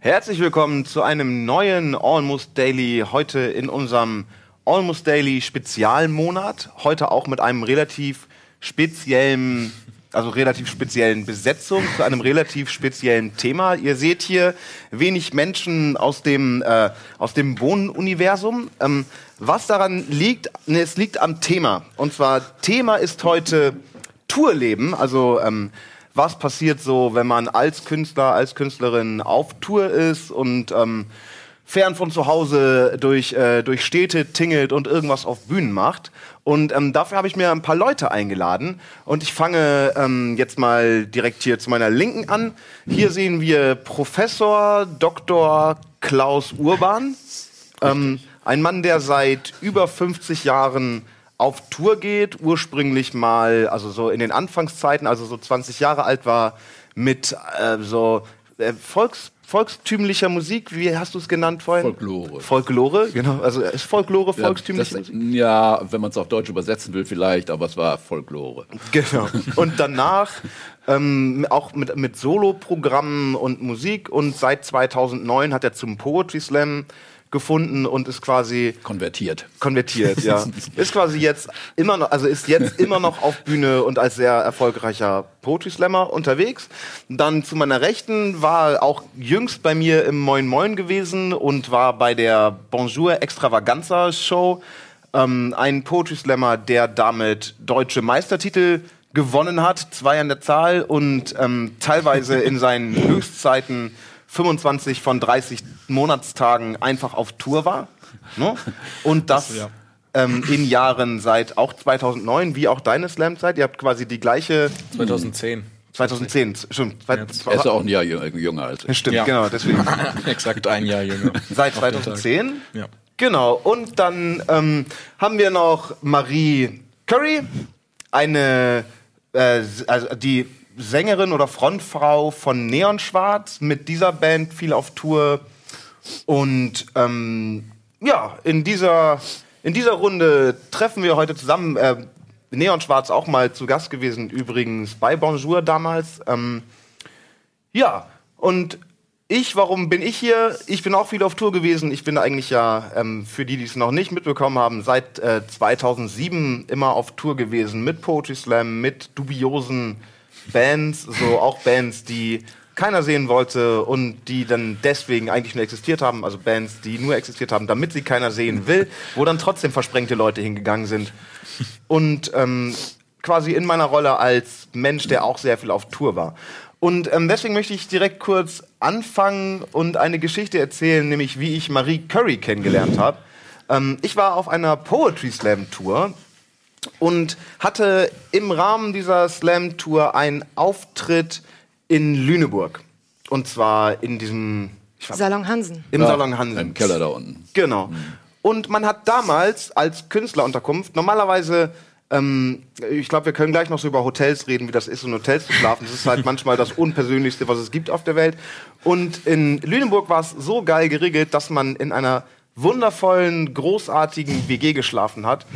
Herzlich willkommen zu einem neuen Almost Daily, heute in unserem Almost Daily Spezialmonat. Heute auch mit einem relativ speziellen, also relativ speziellen Besetzung zu einem relativ speziellen Thema. Ihr seht hier wenig Menschen aus dem, äh, aus dem Bohnenuniversum. Ähm, was daran liegt, ne, es liegt am Thema. Und zwar Thema ist heute Tourleben, also ähm, was passiert so, wenn man als Künstler, als Künstlerin auf Tour ist und ähm, fern von zu Hause durch, äh, durch Städte tingelt und irgendwas auf Bühnen macht. Und ähm, dafür habe ich mir ein paar Leute eingeladen. Und ich fange ähm, jetzt mal direkt hier zu meiner Linken an. Hier sehen wir Professor Dr. Klaus Urban. Ähm, ein Mann, der seit über 50 Jahren auf Tour geht, ursprünglich mal, also so in den Anfangszeiten, also so 20 Jahre alt war, mit äh, so äh, Volks, volkstümlicher Musik, wie hast du es genannt vorhin? Folklore. Folklore, genau. Also ist Folklore volkstümliche ja, Musik? das, ja, wenn man es auf Deutsch übersetzen will, vielleicht, aber es war Folklore. Genau. Und danach ähm, auch mit, mit Soloprogrammen und Musik und seit 2009 hat er zum Poetry Slam gefunden und ist quasi konvertiert. Konvertiert, ja. ist quasi jetzt immer noch, also ist jetzt immer noch auf Bühne und als sehr erfolgreicher Poetry Slammer unterwegs. Dann zu meiner Rechten war auch jüngst bei mir im Moin Moin gewesen und war bei der Bonjour Extravaganza Show ähm, ein Poetry Slammer, der damit deutsche Meistertitel gewonnen hat, zwei an der Zahl und ähm, teilweise in seinen Höchstzeiten 25 von 30 Monatstagen einfach auf Tour war. Ne? Und das ja. ähm, in Jahren seit auch 2009, wie auch deine Slam-Zeit. Ihr habt quasi die gleiche 2010. 2010, stimmt. Er ist ja auch ein Jahr jü- jünger als ich. Stimmt, Ja. genau, deswegen. Exakt ein Jahr jünger. Seit Auf den Tag. 2010. Ja. Genau. Und dann ähm, haben wir noch Marie Curry, eine, äh, also die Sängerin oder Frontfrau von Neon Schwarz, mit dieser Band viel auf Tour. Und ähm, ja, in dieser, in dieser Runde treffen wir heute zusammen. Äh, Neon Schwarz auch mal zu Gast gewesen, übrigens bei Bonjour damals. Ähm, ja, und ich, warum bin ich hier? Ich bin auch viel auf Tour gewesen. Ich bin eigentlich ja, ähm, für die, die es noch nicht mitbekommen haben, seit äh, 2007 immer auf Tour gewesen mit Poetry Slam, mit dubiosen Bands, so auch Bands, die keiner sehen wollte und die dann deswegen eigentlich nur existiert haben, also Bands, die nur existiert haben, damit sie keiner sehen will, wo dann trotzdem versprengte Leute hingegangen sind. Und ähm, quasi in meiner Rolle als Mensch, der auch sehr viel auf Tour war. Und ähm, deswegen möchte ich direkt kurz anfangen und eine Geschichte erzählen, nämlich wie ich Marie Curry kennengelernt habe. Ähm, ich war auf einer Poetry Slam Tour und hatte im Rahmen dieser Slam Tour einen Auftritt in Lüneburg. Und zwar in diesem ich war, Salon Hansen. im Ja, Salon Hansen. Im Keller da unten. Genau. Und man hat damals als Künstlerunterkunft normalerweise, ähm, ich glaube, wir können gleich noch so über Hotels reden, wie das ist, in Hotels zu schlafen. Das ist halt manchmal das Unpersönlichste, was es gibt auf der Welt. Und in Lüneburg war es so geil geregelt, dass man in einer wundervollen, großartigen WG geschlafen hat,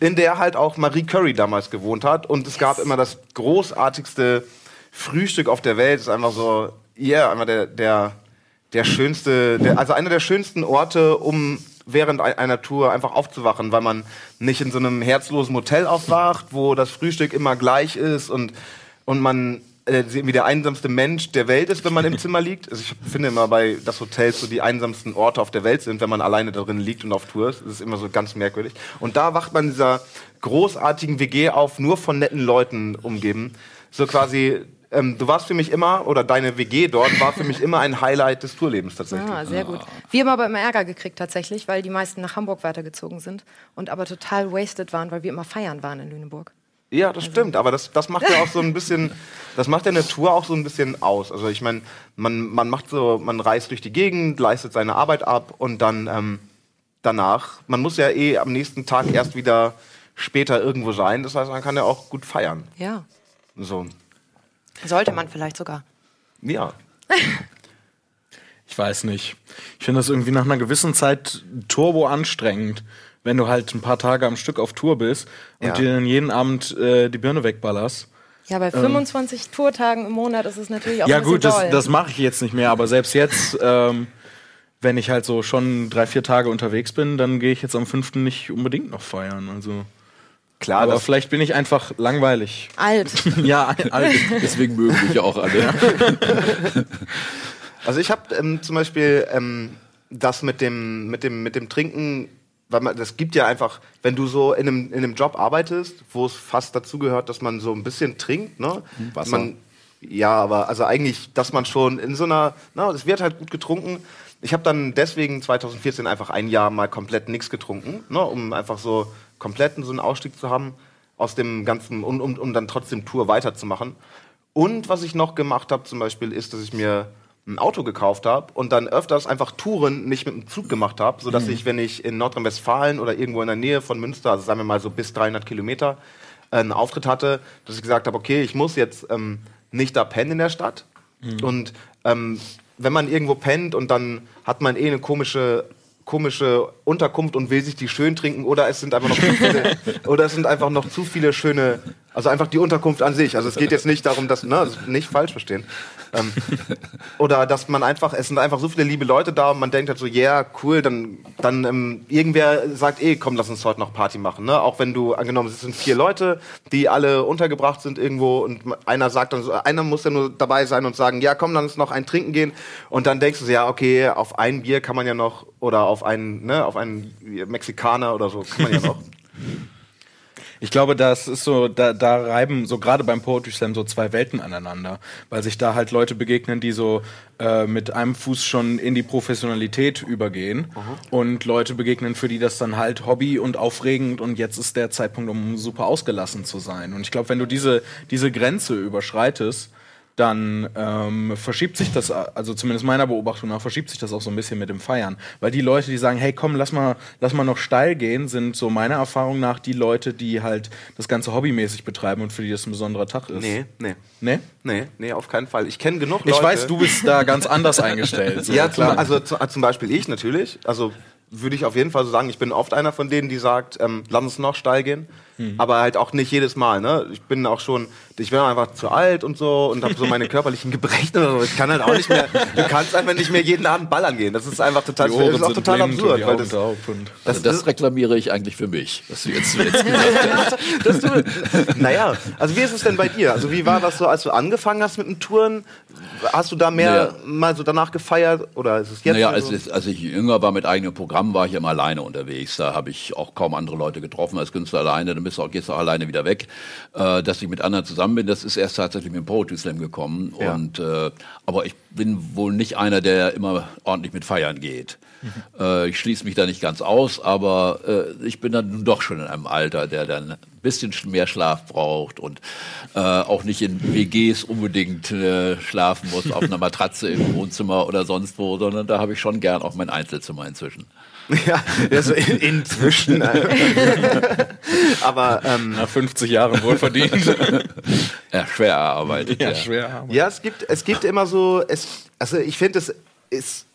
in der halt auch Marie Curry damals gewohnt hat. Und es gab immer das großartigste Frühstück auf der Welt. Es ist einfach so, ja, yeah, einfach der, der, der schönste, der, also einer der schönsten Orte, um während ein- einer Tour einfach aufzuwachen, weil man nicht in so einem herzlosen Hotel aufwacht, wo das Frühstück immer gleich ist und, und man äh, wie der einsamste Mensch der Welt ist, wenn man im Zimmer liegt. Also ich finde immer bei, dass Hotels so die einsamsten Orte auf der Welt sind, wenn man alleine darin liegt und auf Tour ist. Das ist immer so ganz merkwürdig. Und da wacht man in dieser großartigen WG auf, nur von netten Leuten umgeben. So quasi, ähm, du warst für mich immer, oder deine WG dort war für mich immer ein Highlight des Tourlebens tatsächlich. Ah, sehr gut. Wir haben aber immer Ärger gekriegt tatsächlich, weil die meisten nach Hamburg weitergezogen sind und aber total wasted waren, weil wir immer feiern waren in Lüneburg. Ja, das stimmt, aber das, das macht ja auch so ein bisschen, das macht ja eine Tour auch so ein bisschen aus. Also ich meine, man, man macht so, man reist durch die Gegend, leistet seine Arbeit ab und dann ähm, danach, man muss ja eh am nächsten Tag erst wieder später irgendwo sein. Das heißt, man kann ja auch gut feiern. Ja. So, Sollte man vielleicht sogar. ja. Ich weiß nicht. Ich finde das irgendwie nach einer gewissen Zeit turbo anstrengend, wenn du halt ein paar Tage am Stück auf Tour bist und Ja. dir dann jeden Abend äh, die Birne wegballerst. Ja, bei 25 Tourtagen im Monat ist es natürlich auch ja ein bisschen gut, das, doll. das mache ich jetzt nicht mehr, aber selbst jetzt, ähm, wenn ich halt so schon drei, vier Tage unterwegs bin, dann gehe ich jetzt am fünften nicht unbedingt noch feiern. Also, Klar, aber das, vielleicht bin ich einfach langweilig. Alt. ja, alt. Deswegen mögen mich ja auch alle. also ich habe ähm, zum Beispiel ähm, das mit dem, mit dem, mit dem Trinken, weil man, das gibt ja einfach, wenn du so in einem, in einem Job arbeitest, wo es fast dazu gehört, dass man so ein bisschen trinkt, ne? Wasser. Man, ja, aber also eigentlich, dass man schon in so einer, na, es wird halt gut getrunken. Ich habe dann deswegen 2014 einfach ein Jahr mal komplett nichts getrunken, ne, um einfach so komplett so einen Ausstieg zu haben aus dem ganzen, um, um, um dann trotzdem Tour weiterzumachen. Und was ich noch gemacht habe zum Beispiel, ist, dass ich mir ein Auto gekauft habe und dann öfters einfach Touren nicht mit dem Zug gemacht habe, sodass ich, wenn ich in Nordrhein-Westfalen oder irgendwo in der Nähe von Münster, also sagen wir mal so bis 300 Kilometer, äh, einen Auftritt hatte, dass ich gesagt habe, okay, ich muss jetzt ähm, nicht da pennen in der Stadt. Und ähm, wenn man irgendwo pennt und dann hat man eh eine komische komische Unterkunft und will sich die schön trinken oder es sind einfach noch zu viele, oder es sind einfach noch zu viele schöne also einfach die Unterkunft an sich. Also es geht jetzt nicht darum dass ne also nicht falsch verstehen ähm, oder dass man einfach es sind einfach so viele liebe Leute da und man denkt halt so ja yeah, cool dann dann ähm, irgendwer sagt eh komm lass uns heute noch Party machen ne? Auch wenn du angenommen es sind vier Leute die alle untergebracht sind irgendwo und einer sagt dann so einer muss ja nur dabei sein und sagen ja komm lass uns noch ein trinken gehen. Und dann denkst du so, ja okay auf ein Bier kann man ja noch oder auf einen ne auf einen Mexikaner oder so kann man ja noch Ich glaube, das ist so, da, da reiben so gerade beim Poetry Slam so zwei Welten aneinander, weil sich da halt Leute begegnen, die so äh, mit einem Fuß schon in die Professionalität übergehen und Leute begegnen, für die das dann halt Hobby und aufregend und jetzt ist der Zeitpunkt, um super ausgelassen zu sein. Und ich glaube, wenn du diese, diese Grenze überschreitest, dann ähm, verschiebt sich das, also zumindest meiner Beobachtung nach, verschiebt sich das auch so ein bisschen mit dem Feiern. Weil die Leute, die sagen, hey komm, lass mal, lass mal noch steil gehen, sind so meiner Erfahrung nach die Leute, die halt das Ganze hobbymäßig betreiben und für die das ein besonderer Tag ist. nee nee Nee? nee nee auf keinen Fall ich kenne genug Ich Leute weiß, du bist da ganz anders eingestellt. So, ja, zum, also zu, zum Beispiel ich natürlich. Also würde ich auf jeden Fall so sagen, ich bin oft einer von denen, die sagt, ähm, lass uns noch steil gehen. Aber halt auch nicht jedes Mal. Ne? Ich bin auch schon, ich bin einfach zu alt und so und habe so meine körperlichen Gebrechen oder so. Ich kann halt auch nicht mehr, du kannst einfach nicht mehr jeden Abend ballern gehen. Das ist einfach total, das ist auch total absurd. Weil das, Also das reklamiere ich eigentlich für mich, was du jetzt, jetzt gesagt hast. du, naja, also wie ist es denn bei dir? Also wie war das so, als du angefangen hast mit dem Touren? Hast du da mehr Naja. mal so danach gefeiert oder ist es jetzt Naja, so? als, ich- als ich jünger war mit eigenem Programm, war ich immer alleine unterwegs. Da habe ich auch kaum andere Leute getroffen als Künstler alleine. Bist du auch, gehst du auch alleine wieder weg. Äh, dass ich mit anderen zusammen bin, das ist erst tatsächlich mit dem Poetry Slam gekommen. Ja. Und, äh, aber ich bin wohl nicht einer, der immer ordentlich mit feiern geht. Äh, ich schließe mich da nicht ganz aus, aber äh, ich bin dann doch schon in einem Alter, der dann ein bisschen mehr Schlaf braucht und äh, auch nicht in WGs unbedingt äh, schlafen muss, auf einer Matratze im Wohnzimmer oder sonst wo, sondern da habe ich schon gern auch mein Einzelzimmer inzwischen. Ja, ja, so in, inzwischen. Aber ähm, nach 50 Jahren wohlverdient. Ja, schwer erarbeitet. ja, ja. schwer. Ja, es gibt, es gibt immer so, es, also ich finde, es ist,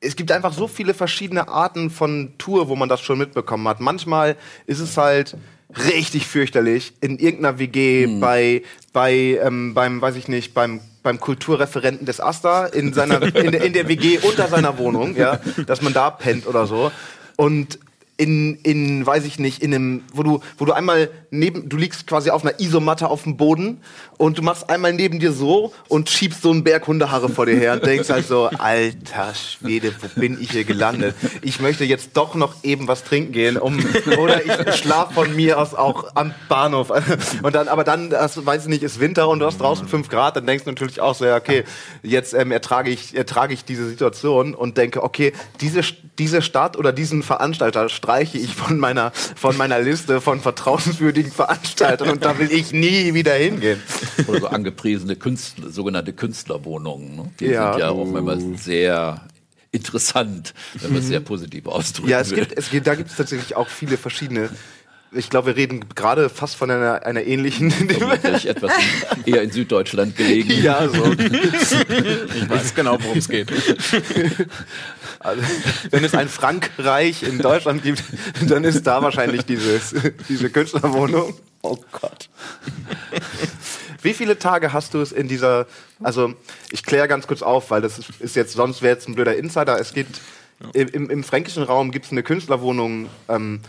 es gibt einfach so viele verschiedene Arten von Tour, wo man das schon mitbekommen hat. Manchmal ist es halt richtig fürchterlich in irgendeiner WG bei, bei, ähm, beim, weiß ich nicht, beim beim Kulturreferenten des Asta in seiner in der, in der WG unter seiner Wohnung, ja, dass man da pennt oder so. Und in, in, weiß ich nicht, in einem, wo du, wo du einmal neben, du liegst quasi auf einer Isomatte auf dem Boden und du machst einmal neben dir so und schiebst so einen Berg Hundehaare vor dir her und denkst halt so, alter Schwede, wo bin ich hier gelandet? Ich möchte jetzt doch noch eben was trinken gehen, um, oder ich schlaf von mir aus auch am Bahnhof. Und dann, aber dann, hast, weiß ich nicht, ist Winter und du hast draußen fünf Grad, dann denkst du natürlich auch so, ja, okay, jetzt ähm, ertrage ich, ertrage ich diese Situation und denke, okay, diese, diese Stadt oder diesen Veranstalter streiche ich von meiner, von meiner Liste von vertrauenswürdigen Veranstaltern und da will ich nie wieder hingehen. Oder so angepriesene Künstler, sogenannte Künstlerwohnungen. Ne? Die Ja. sind ja auch manchmal sehr interessant, wenn man es sehr positiv ausdrücken Ja, es will. gibt, es gibt, da gibt es tatsächlich auch viele verschiedene Ich glaube, wir reden gerade fast von einer, einer ähnlichen. Vermutlich etwas in, eher in Süddeutschland gelegen. ja, so. Ich weiß genau, worum es geht. Also, wenn es ein Frankreich in Deutschland gibt, dann ist da wahrscheinlich dieses, diese Künstlerwohnung. Oh Gott. Wie viele Tage hast du es in dieser, also ich kläre ganz kurz auf, weil das ist, jetzt, sonst wäre jetzt ein blöder Insider. Es gibt, im, im fränkischen Raum gibt es eine Künstlerwohnung, ähm,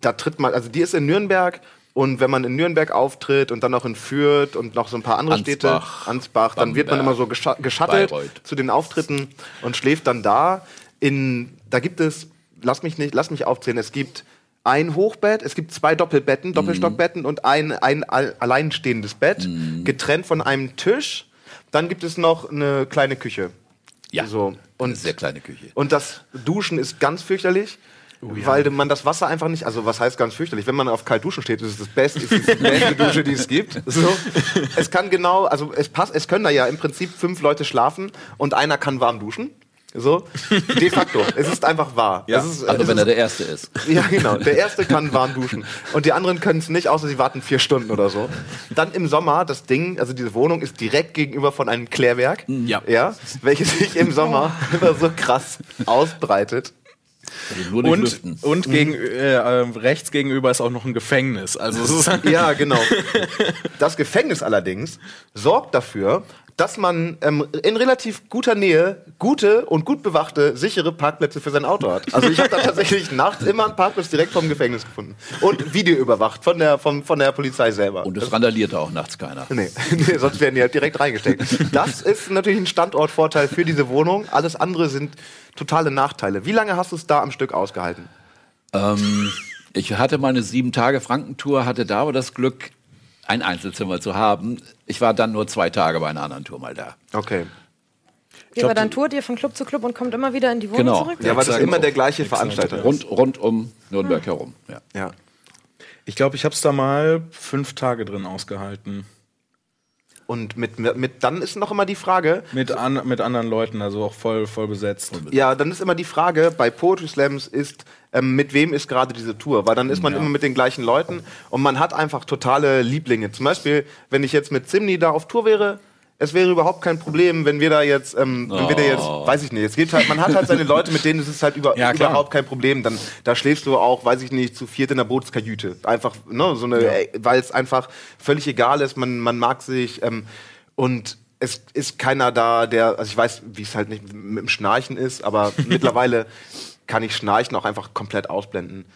da tritt man, also die ist in Nürnberg und wenn man in Nürnberg auftritt und dann noch in Fürth und noch so ein paar andere Städte, Ansbach, Ansbach, dann wird man immer so gescha geschattelt Bayreuth. zu den Auftritten und schläft dann da. In, da gibt es, lass mich nicht, lass mich aufzählen, es gibt ein Hochbett, es gibt zwei Doppelbetten, Doppelstockbetten und ein, ein al- alleinstehendes Bett, getrennt von einem Tisch. Dann gibt es noch eine kleine Küche. Ja, So. eine Und, sehr kleine Küche. und das Duschen ist ganz fürchterlich. Weil man das Wasser einfach nicht, also was heißt ganz fürchterlich? Wenn man auf kalt duschen steht, ist es das beste, ist es die beste Dusche, die es gibt. So. Es kann genau, also es passt, es können da ja im Prinzip fünf Leute schlafen und einer kann warm duschen. So, de facto. Es ist einfach wahr. Ja. Ist, Also wenn ist, er der Erste ist. ja, genau. Der erste kann warm duschen. Und die anderen können es nicht, außer sie warten vier Stunden oder so. Dann im Sommer, das Ding, also diese Wohnung ist direkt gegenüber von einem Klärwerk. Ja. Ja. Welches sich im Sommer immer so krass ausbreitet. Also Und, und gegen, äh, äh, rechts gegenüber ist auch noch ein Gefängnis. Also Ja, genau. Das Gefängnis allerdings sorgt dafür, dass man ähm, in relativ guter Nähe gute und gut bewachte, sichere Parkplätze für sein Auto hat. Also ich habe da tatsächlich nachts immer einen Parkplatz direkt vom Gefängnis gefunden. Und Video überwacht von der, vom, von der Polizei selber. Und es randalierte auch nachts keiner. Nee, nee, sonst werden die halt direkt reingesteckt. Das ist natürlich ein Standortvorteil für diese Wohnung. Alles andere sind totale Nachteile. Wie lange hast du es da am Stück ausgehalten? Ähm, ich hatte meine sieben Tage Frankentour, hatte da aber das Glück, ein Einzelzimmer zu haben. Ich war dann nur zwei Tage bei einer anderen Tour mal da. Okay. Ja, aber dann tourt ihr von Club zu Club und kommt immer wieder in die Wohnung Genau. zurück? Ja, aber das immer der gleiche Veranstalter. Rund, rund um Nürnberg herum. Ja. Ja. Ich glaube, ich habe es da mal fünf Tage drin ausgehalten. Und mit, mit, dann ist noch immer die Frage, Mit, an, mit anderen Leuten, also auch voll, voll besetzt. ja, dann ist immer die Frage, bei Poetry Slams ist, ähm, mit wem ist gerade diese Tour? Weil dann ist man immer mit den gleichen Leuten und man hat einfach totale Lieblinge. Zum Beispiel, wenn ich jetzt mit Zimni da auf Tour wäre, es wäre überhaupt kein Problem, wenn wir da jetzt, ähm, wenn wir da jetzt, weiß ich nicht, es geht halt, man hat halt seine Leute, mit denen ist es halt über, Ja, überhaupt kein Problem. Dann, da schläfst du auch, weiß ich nicht, zu viert in der Bootskajüte. Einfach, ne, so eine, ey, weil es einfach völlig egal ist, man, man mag sich, ähm, und es ist keiner da, der, also ich weiß, wie es halt nicht mit dem Schnarchen ist, aber mittlerweile kann ich Schnarchen auch einfach komplett ausblenden.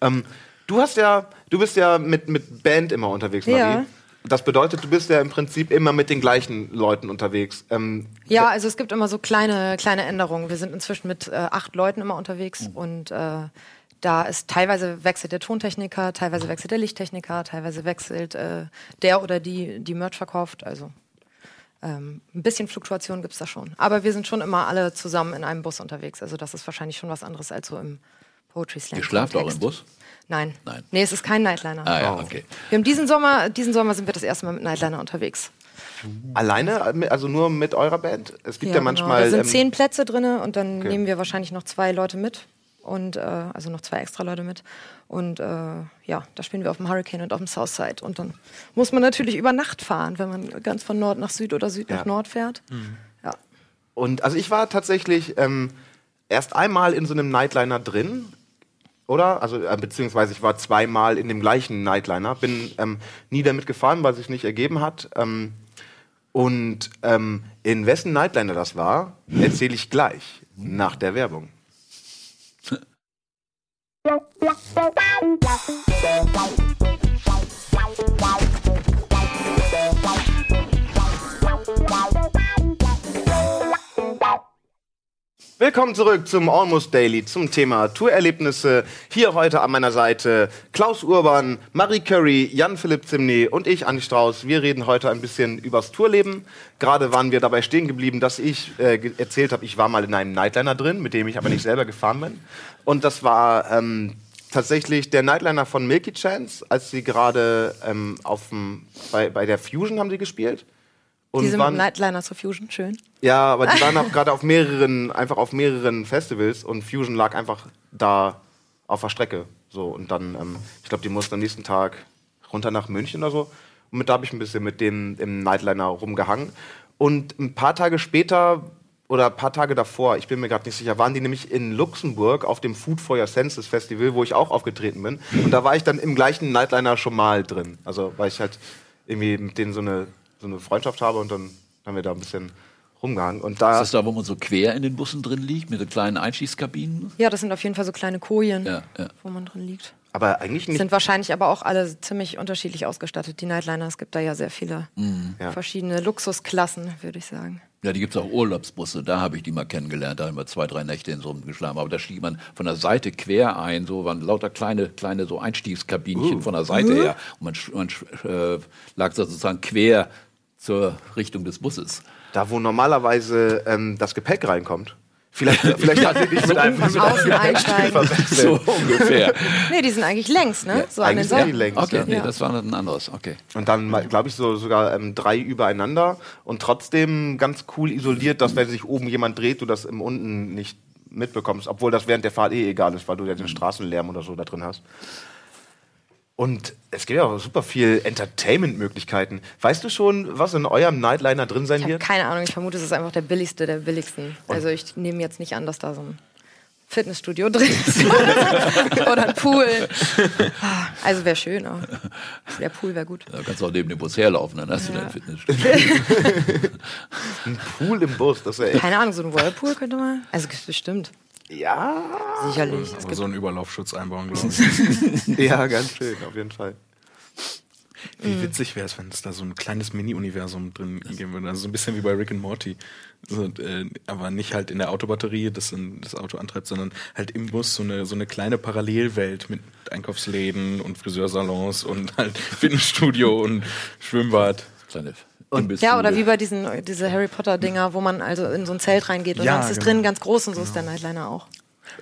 Ähm, du hast ja, du bist ja mit, mit Band immer unterwegs, Marie. Ja. Das bedeutet, du bist ja im Prinzip immer mit den gleichen Leuten unterwegs. Ähm, Ja, also es gibt immer so kleine, kleine Änderungen. Wir sind inzwischen mit äh, acht Leuten immer unterwegs und äh, da ist teilweise wechselt der Tontechniker, teilweise wechselt der Lichttechniker, teilweise wechselt äh, der oder die, die Merch verkauft. Also ähm, ein bisschen Fluktuation gibt's da schon. Aber wir sind schon immer alle zusammen in einem Bus unterwegs. Also das ist wahrscheinlich schon was anderes als so im Poetry Slam. Ihr schlaft auch im. Bus? Nein. Nein. Nee, es ist kein Nightliner. Ah ja, okay. Wir haben diesen Sommer, diesen Sommer sind wir das erste Mal mit Nightliner unterwegs. alleine, also nur mit eurer Band? Es gibt ja, manchmal. Genau. Da sind ähm, zehn Plätze drin und dann Okay. nehmen wir wahrscheinlich noch zwei Leute mit. Und äh, also noch zwei extra Leute mit. Und äh, ja, da spielen wir auf dem Hurricane und auf dem Southside. Und dann muss man natürlich über Nacht fahren, wenn man ganz von Nord nach Süd oder Süd Ja. nach Nord fährt. Mhm. Ja. Und also ich war tatsächlich ähm, erst einmal in so einem Nightliner drin, oder? Also äh, beziehungsweise ich war zweimal in dem gleichen Nightliner, bin ähm, nie damit gefahren, weil sich nicht ergeben hat. Ähm, und ähm, in wessen Nightliner das war, erzähle ich gleich nach der Werbung. Willkommen zurück zum Almost Daily, zum Thema Tourerlebnisse. Hier heute an meiner Seite Klaus Urban, Marie Curry, Jan-Philipp Zimny und ich, Andi Strauß. Wir reden heute ein bisschen übers Tourleben. Gerade waren wir dabei stehen geblieben, dass ich äh, erzählt habe, ich war mal in einem Nightliner drin, mit dem ich aber nicht selber gefahren bin. Und das war ähm, tatsächlich der Nightliner von Milky Chance, als sie gerade ähm, auf bei, bei der Fusion haben sie gespielt. Und Die sind mit waren- Nightliner zur Fusion, schön. ja, aber die waren auch gerade auf mehreren, einfach auf mehreren Festivals und Fusion lag einfach da auf der Strecke. So, und dann, ähm, ich glaube, die mussten am nächsten Tag runter nach München oder so. Und mit, da habe ich ein bisschen mit denen im Nightliner rumgehangen. Und ein paar Tage später oder ein paar Tage davor, ich bin mir gerade nicht sicher, waren die nämlich in Luxemburg auf dem Food for Your Senses Festival, wo ich auch aufgetreten bin. Und da war ich dann im gleichen Nightliner schon mal drin. Also, weil ich halt irgendwie mit denen so eine, so eine Freundschaft habe und dann haben wir da ein bisschen rumgehangen. Und da Ist das da, wo man so quer in den Bussen drin liegt, mit so kleinen Einstiegskabinen? Ja, das sind auf jeden Fall so kleine Kojen, Ja, ja. wo man drin liegt. aber eigentlich nicht. Sind wahrscheinlich aber auch alle ziemlich unterschiedlich ausgestattet, die Nightliner. Es gibt da ja sehr viele Ja. verschiedene Luxusklassen, würde ich sagen. Ja, die gibt es auch Urlaubsbusse, da habe ich die mal kennengelernt, da haben wir zwei, drei Nächte in so einem geschlafen. Aber da stieg man von der Seite quer ein, so waren lauter kleine, kleine so Einstiegskabinchen von der Seite her. Und man, man äh, lag sozusagen quer zur Richtung des Busses. Da, wo normalerweise ähm, das Gepäck reinkommt. Vielleicht, vielleicht hat sie dich mit einem Von außen einsteigen. So ungefähr. Nee, die sind eigentlich längs, ne? So an den eigentlich sind die Seiten. längs, Okay, ja. nee, Ja. das war ein anderes. Okay. Und dann, glaube ich, so sogar ähm, drei übereinander und trotzdem ganz cool isoliert, dass wenn sich oben jemand dreht, du das im unten nicht mitbekommst, obwohl das während der Fahrt eh egal ist, weil du ja den Straßenlärm oder so da drin hast. Und es gibt ja auch super viel Entertainment-Möglichkeiten. Weißt du schon, was in eurem Nightliner drin sein Ich habe wird? keine Ahnung, ich vermute, es ist einfach der billigste der billigsten. Also ich nehme jetzt nicht an, dass da so ein Fitnessstudio drin ist. Oder ein Pool. Also wäre schön. aber Der Pool wäre gut. Da kannst du auch neben dem Bus herlaufen, dann hast du Ja. dein Fitnessstudio. Ein Pool im Bus, das wäre echt. Keine Ahnung, so ein Whirlpool könnte man. Also bestimmt. Ja, Sicherlich. Aber so einen Überlaufschutz einbauen, glaube ich. ja, ganz schön, auf jeden Fall. Wie witzig wäre es, wenn es da so ein kleines Mini-Universum drin geben würde. Also so ein bisschen wie bei Rick and Morty. So, äh, aber nicht halt in der Autobatterie, das dann das Auto antreibt, sondern halt im Bus so eine, so eine kleine Parallelwelt mit Einkaufsläden und Friseursalons und halt Fitnessstudio und Schwimmbad. Kleine ja, oder wie bei diesen diese Harry Potter Dinger, wo man also in so ein Zelt reingeht und Ja, dann ist es genau. drin ganz groß und so ist der Nightliner auch.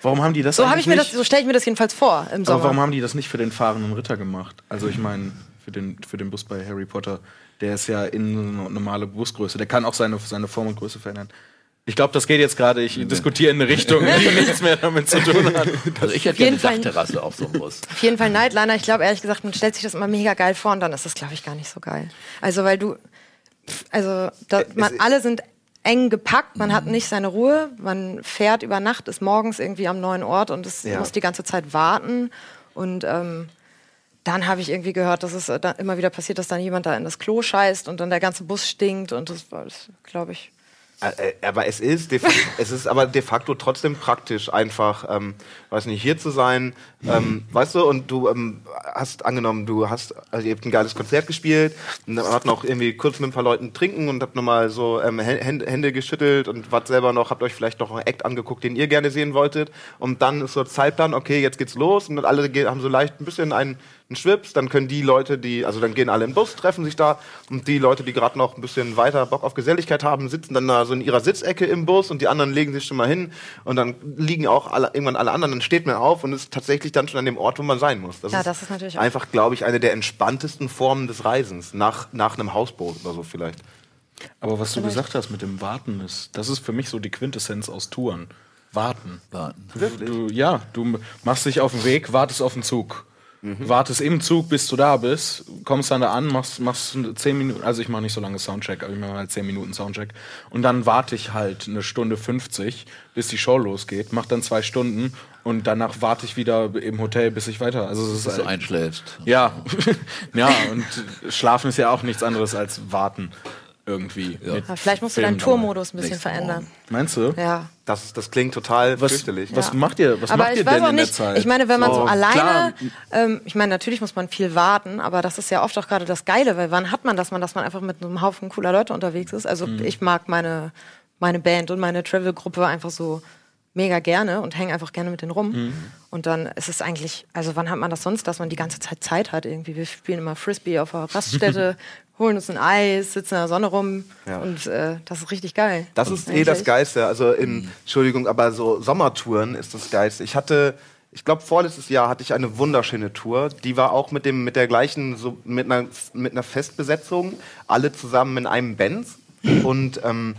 Warum haben die das So habe ich mir das, nicht? so stelle ich mir das jedenfalls vor im aber Sommer. warum haben die das nicht für den fahrenden Ritter gemacht? Also ich meine, für den, für den Bus bei Harry Potter, der ist ja in eine normale Busgröße. Der kann auch seine, seine Form und Größe verändern. Ich glaube, das geht jetzt gerade. Ich diskutiere in eine Richtung, die nichts mehr damit zu tun hat. Also ich hätte gerne jeden Fall- eine Dachterrasse auf so einem Bus. Auf jeden Fall Nightliner. Ich glaube ehrlich gesagt, man stellt sich das immer mega geil vor und dann ist das, glaube ich, gar nicht so geil. Also weil du, also da, man, es- alle sind eng gepackt, man hat nicht seine Ruhe, man fährt über Nacht, ist morgens irgendwie am neuen Ort und es Ja. muss die ganze Zeit warten und ähm, dann habe ich irgendwie gehört, dass es äh, immer wieder passiert, dass dann jemand da in das Klo scheißt und dann der ganze Bus stinkt und das war, glaube ich. Äh, äh, Aber es ist, es ist aber de facto trotzdem praktisch, einfach, ähm, weiß nicht, hier zu sein, ähm, weißt du, und du ähm, hast angenommen, du hast, also ihr habt ein geiles Konzert gespielt, und habt noch irgendwie kurz mit ein paar Leuten trinken und habt nochmal so ähm, Hä- Hände, Hände geschüttelt und wart selber noch, habt euch vielleicht noch einen Act angeguckt, den ihr gerne sehen wolltet, und dann ist so Zeitplan, okay, jetzt geht's los, und alle haben so leicht ein bisschen einen, einen Schwips, dann können die Leute, die, also dann gehen alle im Bus, treffen sich da, und die Leute, die gerade noch ein bisschen weiter Bock auf Geselligkeit haben, sitzen dann da so in ihrer Sitzecke im Bus und die anderen legen sich schon mal hin und dann liegen auch alle, irgendwann alle anderen, dann steht man auf und ist tatsächlich dann schon an dem Ort, wo man sein muss. Ja, das ist natürlich auch- einfach, glaube ich, eine der entspanntesten Formen des Reisens, nach, nach einem Hausboot oder so vielleicht. Aber was du gesagt hast mit dem Warten ist, das ist für mich so die Quintessenz aus Touren. Warten. Warten. Du, ja, du machst dich auf den Weg, wartest auf den Zug. Wartest im Zug, bis du da bist, kommst dann da an, machst, machst zehn Minuten, also ich mache nicht so lange Soundcheck, aber ich mache halt zehn Minuten Soundcheck. Und dann warte ich halt eine Stunde 50, bis die Show losgeht, mach dann zwei Stunden und danach warte ich wieder im Hotel, bis ich weiter. Also es ist Bis du halt- einschläfst. ja, ja, und Schlafen ist ja auch nichts anderes als warten irgendwie. Ja, vielleicht musst du Filmen deinen Tourmodus ein bisschen verändern. dabei. Meinst du? Ja. Das, das klingt total Was, fürchterlich. was Ja. macht ihr, was aber macht ich ihr weiß denn auch in der nicht. Zeit? Ich meine, wenn man so, So, alleine, ähm, ich meine, natürlich muss man viel warten, aber das ist ja oft auch gerade das Geile, weil wann hat man das, man, dass man einfach mit einem Haufen cooler Leute unterwegs ist? Also Mhm. ich mag meine, meine Band und meine Travel-Gruppe einfach so mega gerne und hänge einfach gerne mit denen rum. Mhm. Und dann ist es eigentlich, also wann hat man das sonst, dass man die ganze Zeit Zeit hat irgendwie? Wir spielen immer Frisbee auf der Raststätte, holen uns ein Eis, sitzen in der Sonne rum Ja. und äh, das ist richtig geil. Das ist eh das. Geilste. Also in, Entschuldigung, aber so Sommertouren ist das Geilste. Ich hatte, ich glaube vorletztes Jahr hatte ich eine wunderschöne Tour. Die war auch mit dem, mit der gleichen, so mit einer, mit einer Festbesetzung, alle zusammen in einem Benz. Und ähm,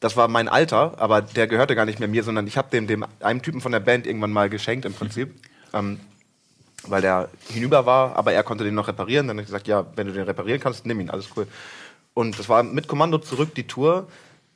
das war mein Alter, aber der gehörte gar nicht mehr mir, sondern ich habe dem, dem einem Typen von der Band irgendwann mal geschenkt im Prinzip. Ähm, weil der hinüber war, aber er konnte den noch reparieren. Dann habe ich gesagt, ja, wenn du den reparieren kannst, nimm ihn, alles cool. Und das war mit Kommando zurück die Tour.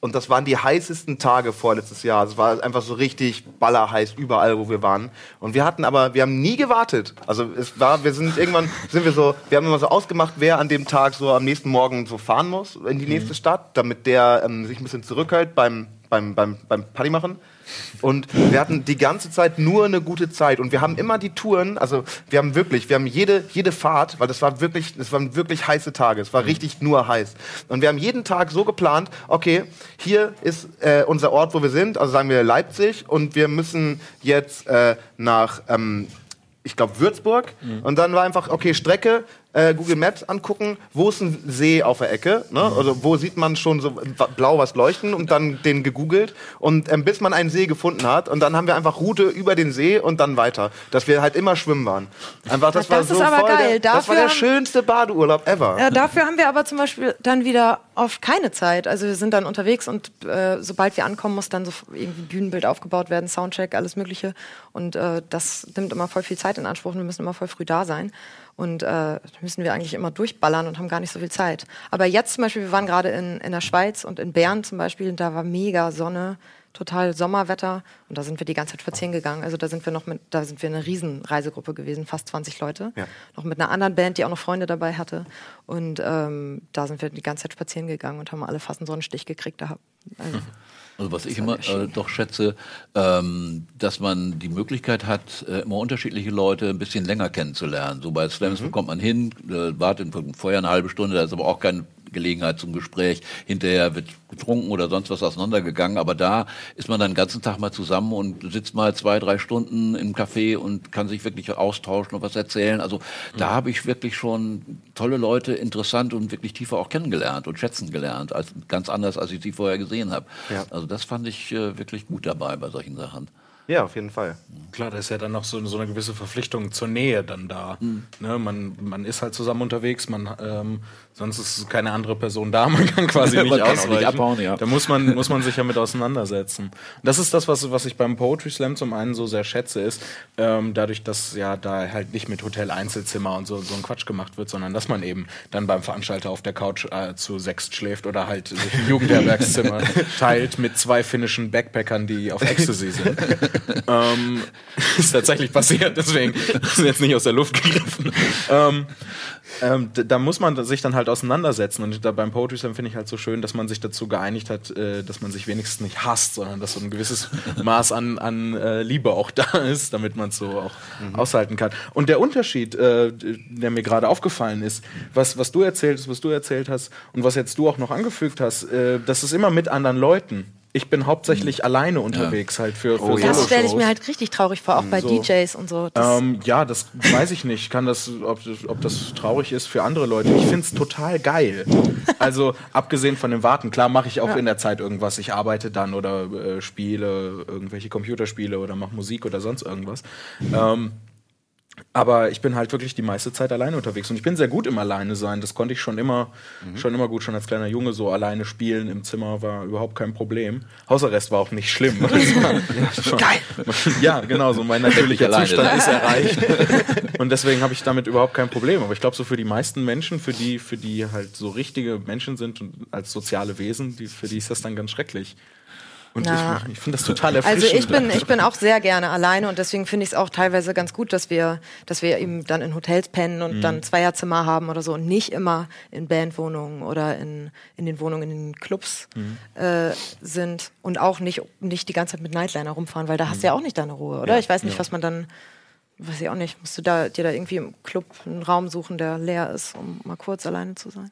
Und das waren die heißesten Tage vorletztes Jahr. Es war einfach so richtig ballerheiß überall, wo wir waren. Und wir hatten aber, wir haben nie gewartet. Also es war, wir sind irgendwann, sind wir so, wir haben immer so ausgemacht, wer an dem Tag so am nächsten Morgen so fahren muss in die nächste Stadt, damit der ähm, sich ein bisschen zurückhält beim, beim, beim, beim Party machen. Und wir hatten die ganze Zeit nur eine gute Zeit. Und wir haben immer die Touren, also wir haben wirklich, wir haben jede, jede Fahrt, weil das war wirklich, das waren wirklich heiße Tage. Es war richtig nur heiß. Und wir haben jeden Tag so geplant, okay, hier ist äh, unser Ort, wo wir sind, also sagen wir Leipzig, und wir müssen jetzt äh, nach ähm, ich glaube, Würzburg. Mhm. Und dann war einfach, okay, Strecke, äh, Google Maps angucken, wo ist ein See auf der Ecke, ne? Mhm. also wo sieht man schon so blau was leuchten und dann den gegoogelt und ähm, bis man einen See gefunden hat und dann haben wir einfach Route über den See und dann weiter, dass wir halt immer schwimmen waren. Einfach, das, das war so voll geil. Der, das war der schönste Badeurlaub ever. Ja, dafür haben wir aber zum Beispiel dann wieder oft keine Zeit. Also wir sind dann unterwegs und äh, sobald wir ankommen, muss dann so irgendwie Bühnenbild aufgebaut werden, Soundcheck, alles Mögliche und äh, das nimmt immer voll viel Zeit in Anspruch und wir müssen immer voll früh da sein. Und äh, müssen wir eigentlich immer durchballern und haben gar nicht so viel Zeit. Aber jetzt zum Beispiel, wir waren gerade in, in der Schweiz und in Bern zum Beispiel, da war mega Sonne, total Sommerwetter und da sind wir die ganze Zeit spazieren gegangen. Also da sind wir noch mit, da sind wir eine Riesenreisegruppe gewesen, fast 20 Leute. Ja. Noch mit einer anderen Band, die auch noch Freunde dabei hatte. Und ähm, da sind wir die ganze Zeit spazieren gegangen und haben alle fast einen Sonnenstich gekriegt. Da, also, Also was ich immer äh, doch schätze, ähm, dass man die Möglichkeit hat, äh, immer unterschiedliche Leute ein bisschen länger kennenzulernen. So bei Slams mhm. kommt man hin, äh, wartet vorher eine halbe Stunde, da ist aber auch kein Gelegenheit zum Gespräch. Hinterher wird getrunken oder sonst was auseinandergegangen. Aber da ist man dann den ganzen Tag mal zusammen und sitzt mal zwei, drei Stunden im Café und kann sich wirklich austauschen und was erzählen. Also da mhm. habe ich wirklich schon tolle Leute, interessant und wirklich tiefer auch kennengelernt und schätzen gelernt. Als, ganz anders, als ich sie vorher gesehen habe. Ja. Also das fand ich äh, wirklich gut dabei bei solchen Sachen. Ja, auf jeden Fall. Klar, da ist ja dann noch so, so eine gewisse Verpflichtung zur Nähe dann da. Mhm. Ne, man, man ist halt zusammen unterwegs, man, ähm, sonst ist keine andere Person da, man kann quasi nicht ausweichen. Nicht abhauen, ja. Da muss man, muss man sich ja mit auseinandersetzen. Das ist das, was, was ich beim Poetry Slam zum einen so sehr schätze, ist, ähm, dadurch, dass ja da halt nicht mit Hotel Einzelzimmer und so, so ein Quatsch gemacht wird, sondern dass man eben dann beim Veranstalter auf der Couch äh, zu sechst schläft oder halt sich ein Jugendherbergszimmer teilt mit zwei finnischen Backpackern, die auf Ecstasy sind ähm, ist tatsächlich passiert, deswegen ist jetzt nicht aus der Luft gegriffen. Ähm, ähm, da muss man sich dann halt auseinandersetzen. Und da beim Poetry Slam finde ich halt so schön, dass man sich dazu geeinigt hat, äh, dass man sich wenigstens nicht hasst, sondern dass so ein gewisses Maß an, an äh, Liebe auch da ist, damit man es so auch mhm. aushalten kann. Und der Unterschied, äh, der mir gerade aufgefallen ist, was, was du erzählt hast, was du erzählt hast und was jetzt du auch noch angefügt hast, äh, das ist immer mit anderen Leuten ich bin hauptsächlich mhm. alleine unterwegs ja. halt für, für oh, Das stelle ich mir halt richtig traurig vor, auch bei so. DJs und so. Das ähm, ja, das weiß ich nicht. Kann das, ob, ob das traurig ist für andere Leute. Ich finde es total geil. also abgesehen von dem Warten, klar mache ich auch ja. in der Zeit irgendwas. Ich arbeite dann oder äh, spiele irgendwelche Computerspiele oder mache Musik oder sonst irgendwas. Ähm, aber ich bin halt wirklich die meiste Zeit alleine unterwegs und ich bin sehr gut im Alleine sein. Das konnte ich schon immer, mhm. schon immer gut, schon als kleiner Junge so alleine spielen im Zimmer war überhaupt kein Problem. Hausarrest war auch nicht schlimm. Geil. Ja, genau, so mein natürlicher Zustand ist erreicht und deswegen habe ich damit überhaupt kein Problem. Aber ich glaube so für die meisten Menschen, für die, für die halt so richtige Menschen sind und als soziale Wesen, die, für die ist das dann ganz schrecklich. Und ja. ich, ich finde das total erfrischend. Also ich bin, ich bin auch sehr gerne alleine und deswegen finde ich es auch teilweise ganz gut, dass wir, dass wir eben dann in Hotels pennen und mhm. dann Zweierzimmer haben oder so und nicht immer in Bandwohnungen oder in, in den Wohnungen in den Clubs mhm. äh, sind und auch nicht, nicht die ganze Zeit mit Nightliner rumfahren, weil da mhm. hast du ja auch nicht deine Ruhe, oder? Ja. Ich weiß nicht, ja. was man dann weiß ich auch nicht, musst du da, dir da irgendwie im Club einen Raum suchen, der leer ist, um mal kurz alleine zu sein.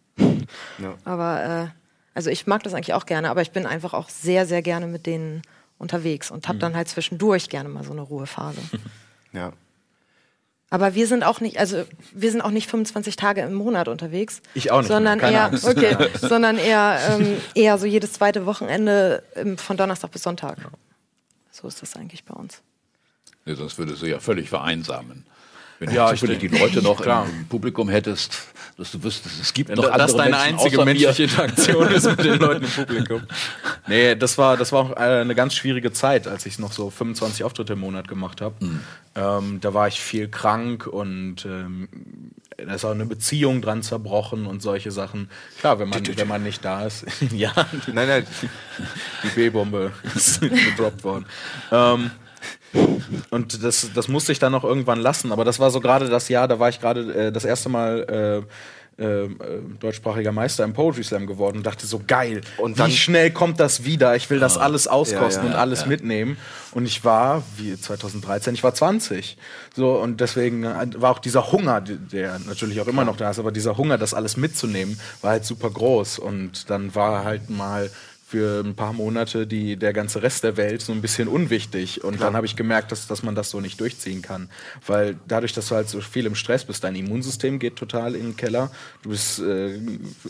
Ja. Aber äh, also ich mag das eigentlich auch gerne, aber ich bin einfach auch sehr, sehr gerne mit denen unterwegs und habe mhm. dann halt zwischendurch gerne mal so eine Ruhephase. Ja. Aber wir sind auch nicht, also wir sind auch nicht 25 Tage im Monat unterwegs. Ich auch nicht. Sondern eher, okay, sondern eher, ähm, eher so jedes zweite Wochenende ähm, von Donnerstag bis Sonntag. So ist das eigentlich bei uns. Ja, sonst würde sie ja völlig vereinsamen. Wenn ja, du die Leute noch im Publikum hättest, dass du wüsstest, es gibt noch das andere Das deine Menschen einzige menschliche Interaktion ist mit den Leuten im Publikum. Nee, das war, das war auch äh, eine ganz schwierige Zeit, als ich noch so 25 Auftritte im Monat gemacht habe. Ähm, da war ich viel krank und ähm, da ist auch eine Beziehung dran zerbrochen und solche Sachen. Klar, wenn man, wenn man nicht da ist. ja, Nein, nein. die B-Bombe ist gedroppt worden. Ähm, und das, das musste ich dann noch irgendwann lassen. Aber das war so gerade das Jahr, da war ich gerade äh, das erste Mal äh, äh, deutschsprachiger Meister im Poetry Slam geworden und dachte so, geil, Und dann- wie schnell kommt das wieder? Ich will das alles auskosten Ja, ja, und alles mitnehmen. Und ich war, wie 2013, ich war 20. So, und deswegen äh, war auch dieser Hunger, der natürlich auch immer noch da ist, aber dieser Hunger, das alles mitzunehmen, war halt super groß. Und dann war halt mal für ein paar Monate die, der ganze Rest der Welt so ein bisschen unwichtig. Und dann habe ich gemerkt, dass, dass man das so nicht durchziehen kann. Weil dadurch, dass du halt so viel im Stress bist, dein Immunsystem geht total in den Keller. Du bist äh,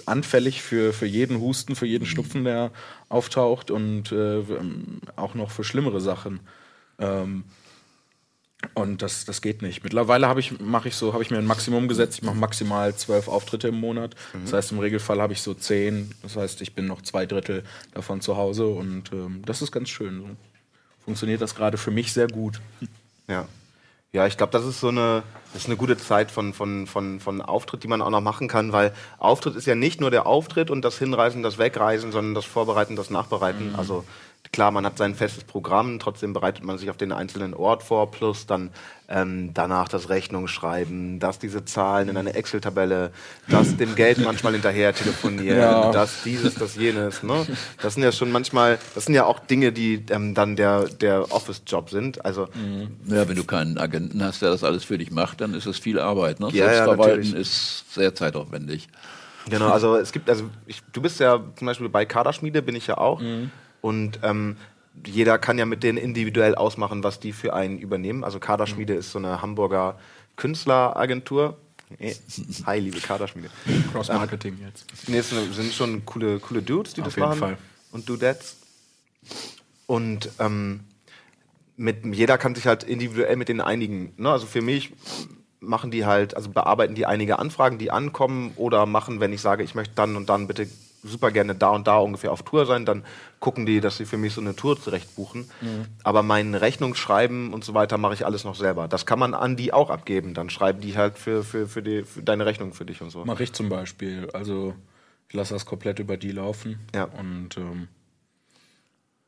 anfällig für, für jeden Husten, für jeden Schnupfen, der auftaucht und äh, auch noch für schlimmere Sachen. Ähm, und das, das geht nicht. Mittlerweile habe ich, mache ich so, habe ich mir ein Maximum gesetzt. Ich mache maximal zwölf Auftritte im Monat. Das heißt, im Regelfall habe ich so zehn. Das heißt, ich bin noch zwei Drittel davon zu Hause und ähm, das ist ganz schön. So. Funktioniert das gerade für mich sehr gut. Ja. Ja, ich glaube, das ist so eine, das ist eine gute Zeit von, von, von, von Auftritt, die man auch noch machen kann, weil Auftritt ist ja nicht nur der Auftritt und das Hinreisen, das Wegreisen, sondern das Vorbereiten, das Nachbereiten. Also klar, man hat sein festes Programm, trotzdem bereitet man sich auf den einzelnen Ort vor, plus dann ähm, danach das Rechnungsschreiben, das diese Zahlen in eine Excel-Tabelle, das dem Geld manchmal hinterher telefonieren, Ja. das dieses, das jenes. Ne? Das sind ja schon manchmal, das sind ja auch Dinge, die ähm, dann der, der Office-Job sind. Also Ja, wenn du keinen Agenten hast, der das alles für dich macht, dann ist es viel Arbeit. Ne? Ja, ja, Selbstverwalten natürlich. ist sehr zeitaufwendig. Genau, also es gibt, also ich, du bist ja zum Beispiel bei Kaderschmiede, bin ich ja auch. Und ähm, jeder kann ja mit denen individuell ausmachen, was die für einen übernehmen. Also Kaderschmiede ist so eine Hamburger Künstleragentur. Hi, liebe Kaderschmiede. Cross-Marketing jetzt. Nee, es sind schon coole, coole Dudes, die Auf das jeden machen. Fall. Und Dudettes. Und ähm, mit, jeder kann sich halt individuell mit denen einigen. Ne? Also für mich machen die halt, also bearbeiten die einige Anfragen, die ankommen oder machen, wenn ich sage, ich möchte dann und dann bitte super gerne da und da ungefähr auf Tour sein, dann gucken die, dass sie für mich so eine Tour zurecht buchen. Aber mein Rechnungsschreiben und so weiter mache ich alles noch selber. Das kann man an die auch abgeben. Dann schreiben die halt für, für, für, die, für deine Rechnung für dich und so. Mache ich zum Beispiel. Also ich lasse das komplett über die laufen. Ja. Und ähm,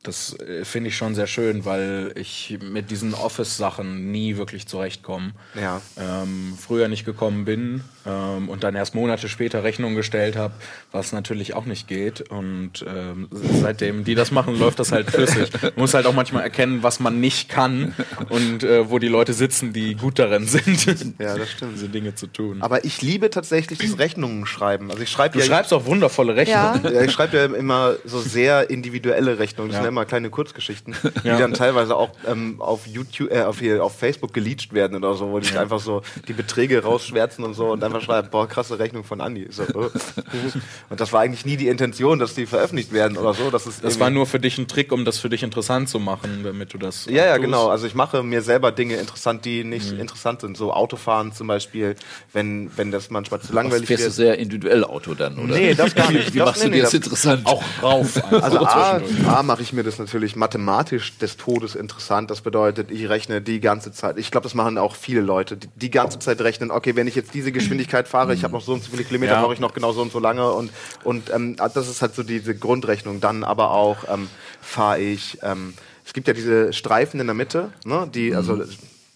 das äh, finde ich schon sehr schön, weil ich mit diesen Office-Sachen nie wirklich zurechtkomme. Ja. Ähm, früher nicht gekommen bin ähm, und dann erst Monate später Rechnungen gestellt habe, was natürlich auch nicht geht. Und ähm, seitdem die das machen, läuft das halt flüssig. Man muss halt auch manchmal erkennen, was man nicht kann und äh, wo die Leute sitzen, die gut darin sind, Ja, das stimmt. diese Dinge zu tun. Aber ich liebe tatsächlich das Rechnungen schreiben. Also ich schreibe du ja, schreibst auch wundervolle Rechnungen. Ja. ja, ich schreibe ja immer so sehr individuelle Rechnungen. Ja. Ja immer kleine Kurzgeschichten, Ja. die dann teilweise auch ähm, auf YouTube, äh, auf, hier, auf Facebook geleakt werden oder so, wo die einfach so die Beträge rausschwärzen und so und einfach schreiben, boah, krasse Rechnung von Andi. So, äh. Und das war eigentlich nie die Intention, dass die veröffentlicht werden oder so. Das, ist Das war nur für dich ein Trick, um das für dich interessant zu machen, damit du das. Ja, ja, tust. genau. Also ich mache mir selber Dinge interessant, die nicht Mhm. interessant sind. So Autofahren zum Beispiel, wenn, wenn das manchmal zu langweilig Fährst du wird. sehr individuell Auto dann, oder? Nee, das gar nicht. Wie Das- machst nee, du nee, dir das das- interessant? Auch rauf. Also A. A mache ich mir das natürlich mathematisch des Todes interessant. Das bedeutet, ich rechne die ganze Zeit. Ich glaube, das machen auch viele Leute. Die, die ganze Zeit rechnen, okay, wenn ich jetzt diese Geschwindigkeit fahre, ich habe noch so und so viele Kilometer, Ja. brauche ich noch genau so und so lange. Und, und ähm, das ist halt so diese Grundrechnung. Dann aber auch ähm, fahre ich, ähm, es gibt ja diese Streifen in der Mitte, ne, die, also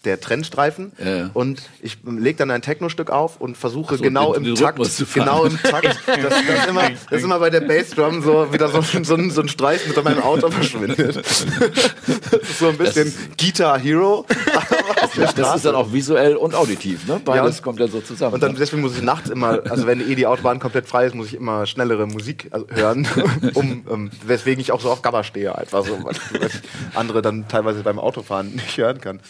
der Trennstreifen. Ja. Und ich lege dann ein Techno-Stück auf und versuche so, genau den- im den Takt, Rhythmus zu fahren. genau im Takt, das, das, ist immer, das ist immer bei der Bassdrum so wieder so, so, ein, so ein Streifen mit meinem Auto verschwindet. Das ist so ein bisschen Guitar Hero. der das ist dann auch visuell und auditiv, ne? Beides und- kommt ja so zusammen. Und dann ne? deswegen muss ich nachts immer, also wenn eh die Autobahn komplett frei ist, muss ich immer schnellere Musik also, hören, um, um weswegen ich auch so auf Gabber stehe, einfach so, ich andere dann teilweise beim Autofahren nicht hören kann.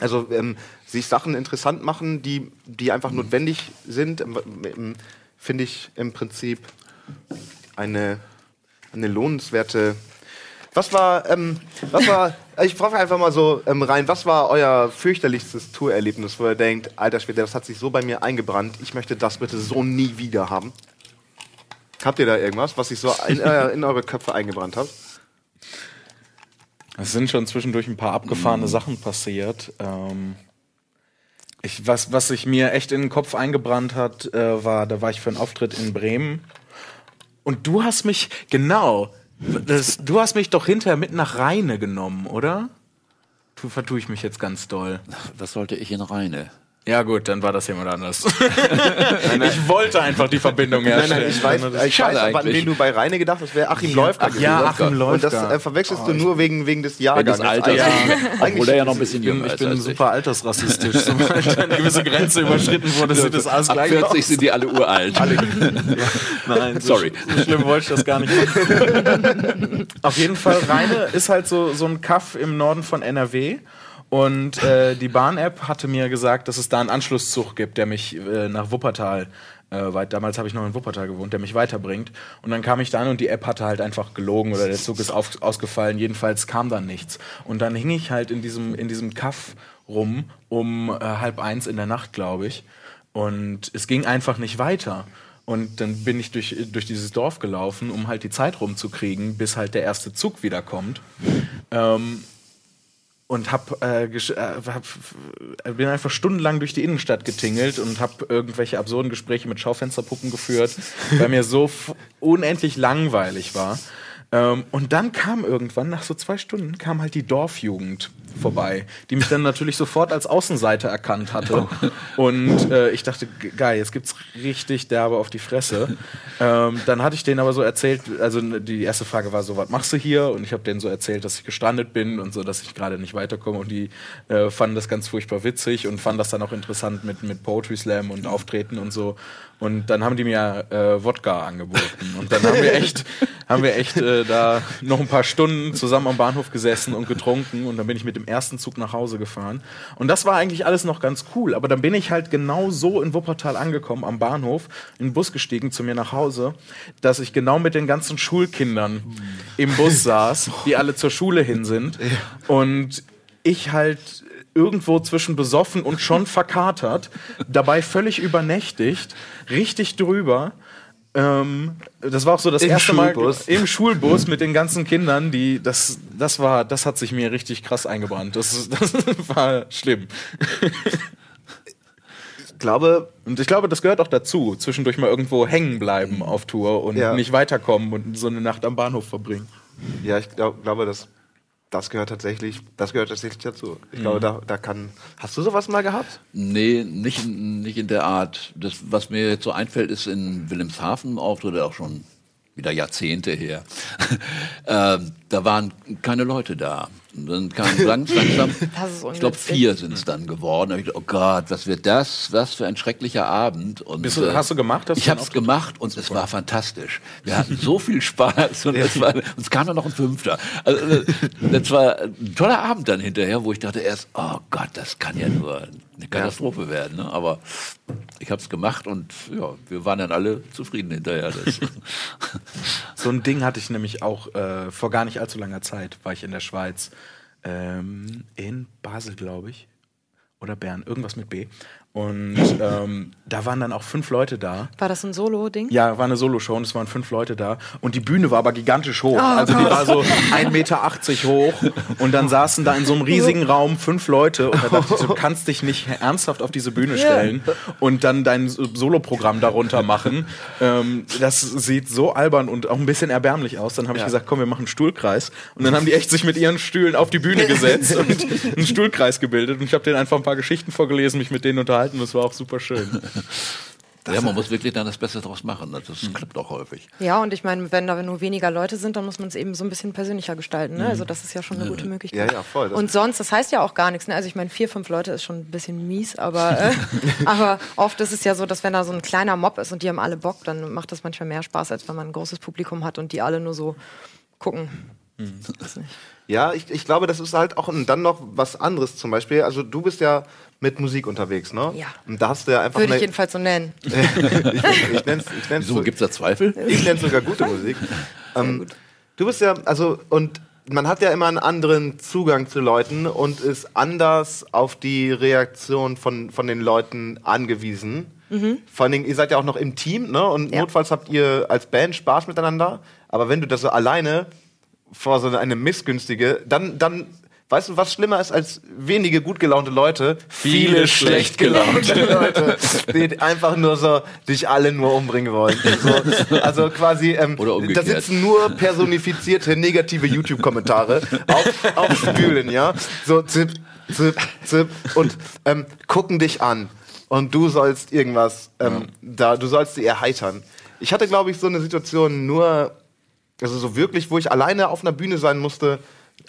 Also ähm, sich Sachen interessant machen, die, die einfach notwendig sind, ähm, ähm, finde ich im Prinzip eine, eine lohnenswerte. Was war, ähm, was war, ich frage einfach mal so ähm, rein, was war euer fürchterlichstes Tourerlebnis, wo ihr denkt, alter Schwede, das hat sich so bei mir eingebrannt, ich möchte das bitte so nie wieder haben? Habt ihr da irgendwas, was sich so in, äh, in eure Köpfe eingebrannt hat? Es sind schon zwischendurch ein paar abgefahrene Sachen passiert. Ähm, ich, was, was sich mir echt in den Kopf eingebrannt hat, äh, war, da war ich für einen Auftritt in Bremen. Und du hast mich, genau, das, du hast mich doch hinterher mit nach Rheine genommen, oder? Tu, vertue ich mich jetzt ganz doll. Was sollte ich in Rheine? Ja gut, dann war das jemand anders. ich wollte einfach die Verbindung Nein, herstellen. nein, ich weiß, ich weiß an wen du bei Reine gedacht hast, wäre Achim Läufger gewesen. ja, Achim Und Läufger. das äh, verwechselst du nur wegen, wegen des Wegen Jahrgangs. des Alters. Ja. Obwohl er ja noch ein bisschen ich bin, jünger ich ist bin als super altersrassistisch. Sobald eine gewisse Grenze überschritten wurde, sieht das alles Ab gleich 40 aus. sind die alle uralt. Nein, so Sorry. So schlimm wollte ich das gar nicht machen. Auf jeden Fall, Rheine ist halt so, so ein Kaff im Norden von NRW. Und äh, die Bahn-App hatte mir gesagt, dass es da einen Anschlusszug gibt, der mich äh, nach Wuppertal, äh, weit, damals habe ich noch in Wuppertal gewohnt, der mich weiterbringt. Und dann kam ich da an und die App hatte halt einfach gelogen oder der Zug ist auf, ausgefallen. Jedenfalls kam dann nichts. Und dann hing ich halt in diesem, in diesem Kaff rum um äh, halb eins in der Nacht, glaube ich. Und es ging einfach nicht weiter. Und dann bin ich durch, durch dieses Dorf gelaufen, um halt die Zeit rumzukriegen, bis halt der erste Zug wiederkommt. Ähm, und hab, äh, äh, hab, äh, bin einfach stundenlang durch die Innenstadt getingelt und habe irgendwelche absurden Gespräche mit Schaufensterpuppen geführt, weil mir so unendlich langweilig war. Ähm, und dann kam irgendwann, nach so zwei Stunden, kam halt die Dorfjugend vorbei, die mich dann natürlich sofort als Außenseiter erkannt hatte. Und äh, ich dachte, ge- geil, jetzt gibt's richtig derbe auf die Fresse. Ähm, dann hatte ich denen aber so erzählt, also die erste Frage war so, was machst du hier? Und ich habe denen so erzählt, dass ich gestrandet bin und so, dass ich gerade nicht weiterkomme. Und die äh, fanden das ganz furchtbar witzig und fanden das dann auch interessant mit, mit Poetry Slam und Auftreten und so. Und dann haben die mir äh, Wodka angeboten. Und dann haben wir echt, haben wir echt äh, da noch ein paar Stunden zusammen am Bahnhof gesessen und getrunken. Und dann bin ich mit dem ersten Zug nach Hause gefahren. Und das war eigentlich alles noch ganz cool. Aber dann bin ich halt genau so in Wuppertal angekommen, am Bahnhof, in den Bus gestiegen zu mir nach Hause, dass ich genau mit den ganzen Schulkindern im Bus saß, die alle zur Schule hin sind. Und ich halt irgendwo zwischen besoffen und schon verkatert, dabei völlig übernächtigt, richtig drüber. Ähm, das war auch so das Im erste Schulbus. Mal im Schulbus mit den ganzen Kindern, die das das war das hat sich mir richtig krass eingebrannt. Das, das war schlimm. Ich glaube, Und ich glaube, das gehört auch dazu, zwischendurch mal irgendwo hängen bleiben auf Tour und Ja. nicht weiterkommen und so eine Nacht am Bahnhof verbringen. ja, ich glaub, glaube, dass das gehört tatsächlich, das gehört tatsächlich dazu. Ich glaube, da, da kann. Hast du sowas mal gehabt? Nee, nicht, in- nicht in der Art. Das, was mir jetzt so einfällt, ist in Wilhelmshaven Auftritt, auch schon wieder Jahrzehnte her. ähm, da waren keine Leute da. Und dann kam ganz langsam, ich glaube vier sind es dann geworden. Da ich gedacht, oh Gott, was wird das? Was für ein schrecklicher Abend. Und, Bist du- hast du gemacht? Hast ich habe es gemacht und es war fantastisch. Wir hatten so viel Spaß und es, war, uns kam dann noch ein Fünfter. Also, äh, das war ein toller Abend dann hinterher, wo ich dachte erst, oh Gott, das kann ja nur eine Katastrophe werden. Ne? Aber ich habe es gemacht und ja, wir waren dann alle zufrieden hinterher. So ein Ding hatte ich nämlich auch äh, vor gar nicht allzu langer Zeit, war ich in der Schweiz. Ähm, in Basel, glaube ich. Oder Bern, irgendwas mit B. Und ähm, da waren dann auch fünf Leute da. War das ein Solo-Ding? Ja, war eine Soloshow und es waren fünf Leute da. Und die Bühne war aber gigantisch hoch. also die war so 1,80 Meter hoch. Und dann saßen da in so einem riesigen Raum fünf Leute. Und da dachte ich, du kannst dich nicht ernsthaft auf diese Bühne stellen und dann dein Soloprogramm darunter machen. Ähm, das sieht so albern und auch ein bisschen erbärmlich aus. Dann habe ich Ja. gesagt, komm, wir machen einen Stuhlkreis. Und dann haben die echt sich mit ihren Stühlen auf die Bühne gesetzt und einen Stuhlkreis gebildet. Und ich habe denen einfach ein paar Geschichten vorgelesen, mich mit denen unterhalten. Das war auch super schön. ja, man muss wirklich dann das Beste draus machen. Das klappt auch häufig. Ja, und ich meine, wenn da nur weniger Leute sind, dann muss man es eben so ein bisschen persönlicher gestalten. Ne? Also das ist ja schon eine gute Möglichkeit. Ja, ja, voll. Das- Und sonst, das heißt ja auch gar nichts. Ne? Also ich meine, vier, fünf Leute ist schon ein bisschen mies, aber, äh, aber oft ist es ja so, dass wenn da so ein kleiner Mob ist und die haben alle Bock, dann macht das manchmal mehr Spaß, als wenn man ein großes Publikum hat und die alle nur so gucken. Nicht. Ja, ich, ich glaube, das ist halt auch dann noch was anderes zum Beispiel. Also du bist ja mit Musik unterwegs, ne? Ja. Und da hast du ja einfach Würde ich eine, jedenfalls so nennen. ich, ich nenn's, ich nenn's Wieso, gibt's da Zweifel? Ich nenne sogar gute Musik. Ähm, du bist ja, also, und man hat ja immer einen anderen Zugang zu Leuten und ist anders auf die Reaktion von, von den Leuten angewiesen. Vor allen Dingen, ihr seid ja auch noch im Team, ne? Und Ja. notfalls habt ihr als Band Spaß miteinander. Aber wenn du das so alleine vor so eine missgünstige, dann, dann, weißt du, was schlimmer ist als wenige gut gelaunte Leute? Viele schlecht gelaunte. Leute, die einfach nur so dich alle nur umbringen wollen. So, also quasi, ähm, da sitzen nur personifizierte negative YouTube-Kommentare auf, auf Spülen, ja. So zip, zip, zip und ähm, gucken dich an. Und du sollst irgendwas, ähm, da, du sollst sie erheitern. Ich hatte, glaube ich, so eine Situation nur, also so wirklich, wo ich alleine auf einer Bühne sein musste,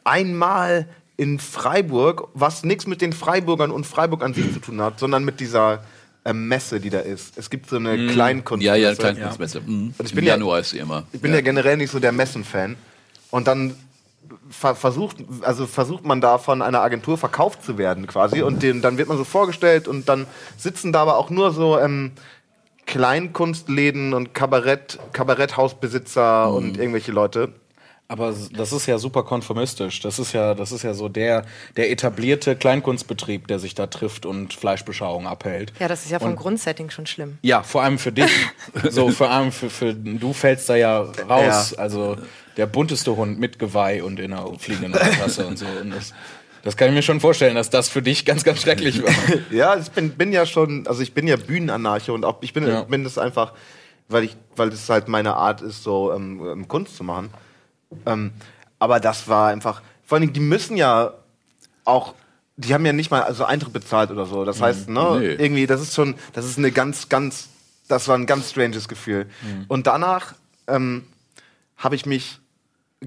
einmal in Freiburg, was nichts mit den Freiburgern und Freiburg an sich zu tun hat, sondern mit dieser ähm, Messe, die da ist. Es gibt so eine Kleinkunst. Ja, ja, Kleinkunstmesse. Mhm. Und ich bin Im ja- Januar ist sie immer. Ich bin ja. generell nicht so der Messen-Fan. Und dann ver versucht, also versucht man da von einer Agentur verkauft zu werden quasi. Und den, dann wird man so vorgestellt und dann sitzen da aber auch nur so ähm, Kleinkunstläden und Kabarett, Kabaretthausbesitzer und irgendwelche Leute. Aber das ist ja super konformistisch. Das ist ja, das ist ja so der, der etablierte Kleinkunstbetrieb, der sich da trifft und Fleischbeschauung abhält. Ja, das ist ja vom Und- Grundsetting schon schlimm. Ja, vor allem für dich. so, vor allem für, für du fällst da ja raus. Ja. Also der bunteste Hund mit Geweih und in einer fliegenden Matratze und so. Und das, das kann ich mir schon vorstellen, dass das für dich ganz, ganz schrecklich war. Ja, ich bin, bin ja schon, also ich bin ja Bühnenanarche und auch ich bin, Ja. bin das einfach, weil ich, weil das halt meine Art ist, so ähm, ähm, Kunst zu machen. Ähm, aber das war einfach, vor allen Dingen, die müssen ja auch, die haben ja nicht mal also Eintritt bezahlt oder so. Das heißt, ne, Nee. irgendwie, das ist schon, das ist eine ganz, ganz, das war ein ganz stranges Gefühl. Und danach ähm, habe ich mich,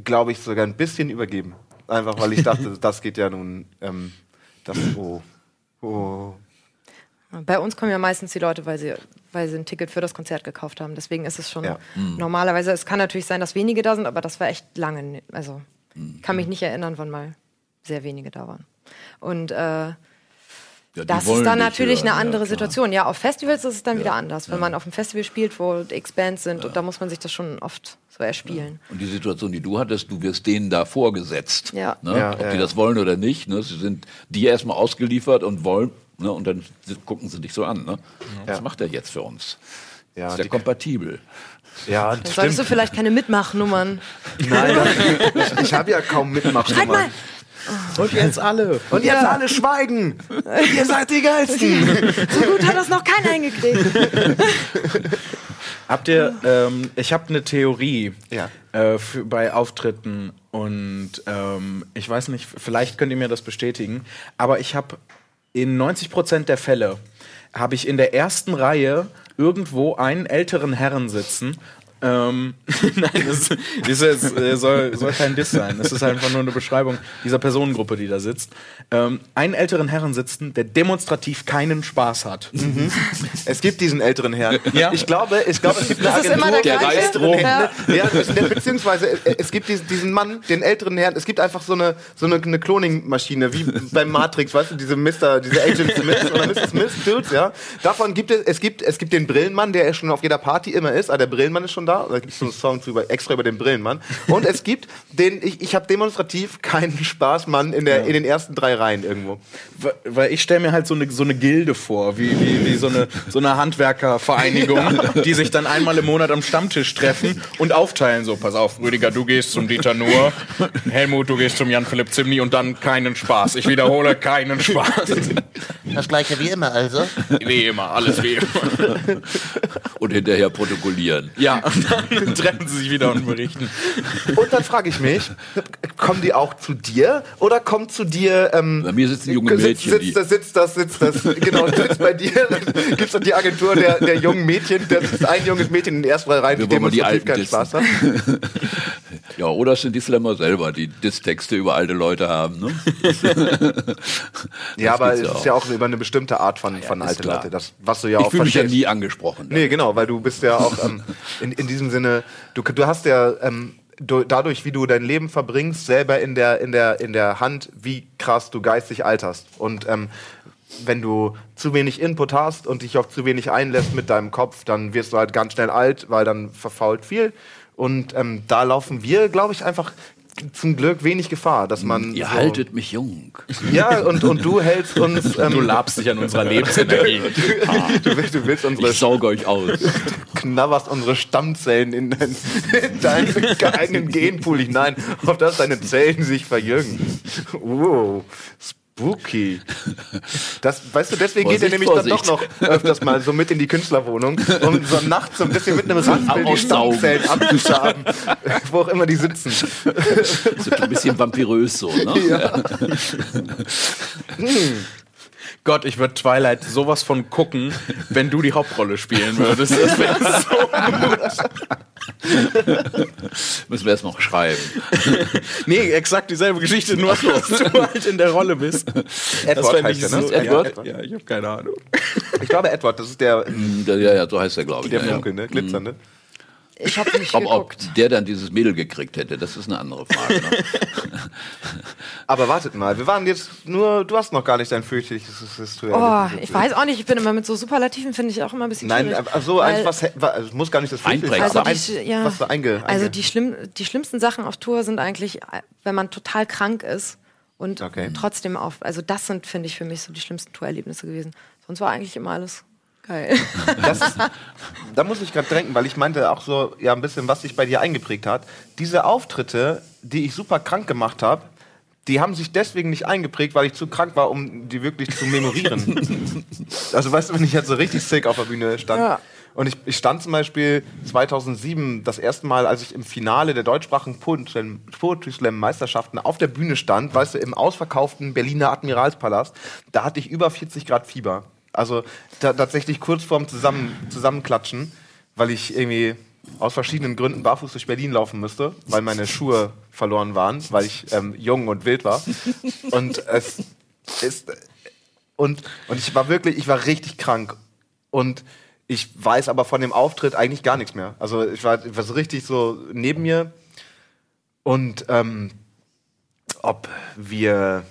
glaube ich, sogar ein bisschen übergeben. Einfach weil ich dachte, das geht ja nun, ähm, das, oh, oh. Bei uns kommen ja meistens die Leute, weil sie, weil sie ein Ticket für das Konzert gekauft haben. Deswegen ist es schon Ja. normalerweise, es kann natürlich sein, dass wenige da sind, aber das war echt lange. Also ich kann mich nicht erinnern, wann mal sehr wenige da waren. Und äh, Ja, das ist dann natürlich hören, eine andere ja. Situation. Ja, auf Festivals ist es dann wieder anders. Wenn man auf einem Festival spielt, wo x Bands sind, und da muss man sich das schon oft so erspielen. Und die Situation, die du hattest, du wirst denen da vorgesetzt. Ja. Ne? Ja, Ob ja, die ja. das wollen oder nicht. Ne? Sie sind dir erstmal ausgeliefert und wollen, ne? und dann gucken sie dich so an. Ne? Was Ja. macht er jetzt für uns? Ja, ist der die- kompatibel? Ja, solltest du vielleicht keine Mitmachnummern. Nein, ich, ich habe ja kaum mitmachen. Mal! Und jetzt alle. Und jetzt alle schweigen! Ihr seid die Geilsten! So gut hat das noch keiner hingekriegt. Habt ihr, ähm, ich habe eine Theorie Ja. äh, für, bei Auftritten und ähm, ich weiß nicht, vielleicht könnt ihr mir das bestätigen, aber ich habe in 90% der Fälle habe ich in der ersten Reihe irgendwo einen älteren Herren sitzen. Ähm, Nein, das, das ist, äh, soll, soll kein Diss sein. Es ist einfach nur eine Beschreibung dieser Personengruppe, die da sitzt. Ähm, einen älteren Herren sitzen, der demonstrativ keinen Spaß hat. Es gibt diesen älteren Herrn. Ja. Ich glaube, ich glaube, es gibt eine Das ist immer Agentur. der Der gleiche. reist rum. Ja. Ja, beziehungsweise äh, es gibt diesen, diesen Mann, den älteren Herrn. Es gibt einfach so eine so eine, eine Cloning-Maschine wie beim Matrix, weißt du, diese Mr. diese Agent Smith oder Mr. Smith Dudes, ja. Davon gibt es es gibt es gibt den Brillenmann, der schon auf jeder Party immer ist. Ah, der Brillenmann ist schon da. Da gibt es so einen Song zu über, extra über den Brillenmann. Und es gibt den ich ich habe demonstrativ keinen Spaß, Mann, in der in den ersten drei Reihen irgendwo. Weil- Weil ich stelle mir halt so eine, so eine Gilde vor, wie, wie, wie so eine, so eine Handwerkervereinigung, die sich dann einmal im Monat am Stammtisch treffen und aufteilen. So, pass auf, Rüdiger, du gehst zum Dieter Nuhr, Helmut, du gehst zum Jan-Philipp Zimny und dann keinen Spaß. Ich wiederhole, keinen Spaß. Das gleiche wie immer also. Wie immer, alles wie immer. Und hinterher protokollieren. Ja, und dann treffen sie sich wieder und berichten. Und dann frage ich mich, kommen die auch zu dir oder kommt zu dir ähm, Bei mir sitzen junge sitzt, Mädchen, die sitzt, das, sitzt das, sitzt das, genau, sitzt bei dir, gibt's dann die Agentur der, der jungen Mädchen, da sitzt ein junges Mädchen in den ersten Wir die wollen mal die demonstrativ keinen Alten Spaß hat. Ja, oder es sind die Slammer selber, die Disstexte über alte Leute haben. Ne? Ja, aber es ja ist ja auch über eine bestimmte Art von, von ist alte klar. Leute, das, was du ja Ich auch fühle mich ja nie angesprochen. Nee, genau, weil du bist ja auch ähm, in, in diesem Sinne, du, du hast ja ähm, dadurch, wie du dein Leben verbringst, selber in der, in der, in der Hand, wie krass du geistig alterst. Und ähm, wenn du zu wenig Input hast und dich auf zu wenig einlässt mit deinem Kopf, dann wirst du halt ganz schnell alt, weil dann verfault viel. Und ähm, da laufen wir, glaube ich, einfach zum Glück wenig Gefahr, dass man. Ihr so, haltet mich jung. Ja, und, und du hältst uns. Ähm, Du labst dich an unserer Lebensenergie. du, willst, du willst unsere Ich sauge euch aus. knabberst unsere Stammzellen in, dein, in deinen eigenen Genpool hinein, auf dass deine Zellen sich verjüngen. Wow, spooky. Das, weißt du, deswegen geht er Vorsicht, nämlich dann Vorsicht. doch noch öfters mal so mit in die Künstlerwohnung, um so nachts so ein bisschen mit einem Raspel die. Stammzellen abzuschaben, wo auch immer die sitzen. Das ist ein bisschen vampirös so, ne? Gott, ich würde Twilight sowas von gucken, wenn du die Hauptrolle spielen würdest. Das wäre so Müssen wir erst noch schreiben. Nee, exakt dieselbe Geschichte, nur dass du halt in der Rolle bist. Edward heißt ich er, ne? so- Edward? Ja, ja, ich habe keine Ahnung. Ich glaube Edward, das ist der, Ja, ja, so heißt er, glaube ich. der ja, ja. Ne? Glitzernde. Ich habe nicht Ob, ob geguckt. der dann dieses Mädel gekriegt hätte, das ist eine andere Frage. Ne? Aber wartet mal, wir waren jetzt nur, du hast noch gar nicht dein fürchterliches Oh, ich weiß auch nicht, ich bin immer mit so Superlativen, finde ich auch immer ein bisschen Nein, schwierig. also weil- eins, was, was es muss gar nicht das Fürchterliche Einprägsam. sein, Also ja, was so einge, also einge- die, schlimm, die schlimmsten Sachen auf Tour sind eigentlich, wenn man total krank ist und Okay. trotzdem auf. Also das sind, finde ich, für mich so die schlimmsten Tourerlebnisse gewesen. Sonst war eigentlich immer alles geil. Das ist, da muss ich gerade denken, weil ich meinte auch so, ja, ein bisschen, was sich bei dir eingeprägt hat. Diese Auftritte, die ich super krank gemacht habe, die haben sich deswegen nicht eingeprägt, weil ich zu krank war, um die wirklich zu memorieren. also weißt du, wenn ich jetzt so richtig sick auf der Bühne stand. Ja. Und ich, ich stand zum Beispiel 2007 das erste Mal, als ich im Finale der deutschsprachigen Poetry Slam- Poetry Slam Meisterschaften auf der Bühne stand, weißt du, im ausverkauften Berliner Admiralspalast, da hatte ich über 40 Grad Fieber. Also ta tatsächlich kurz vorm Zusammen Zusammenklatschen, weil ich irgendwie aus verschiedenen Gründen barfuß durch Berlin laufen müsste, weil meine Schuhe verloren waren, weil ich ähm, jung und wild war. Und es ist und, und ich war wirklich, ich war richtig krank. Und ich weiß aber von dem Auftritt eigentlich gar nichts mehr. Also ich war, ich war so richtig so neben mir. Und ähm, ob wir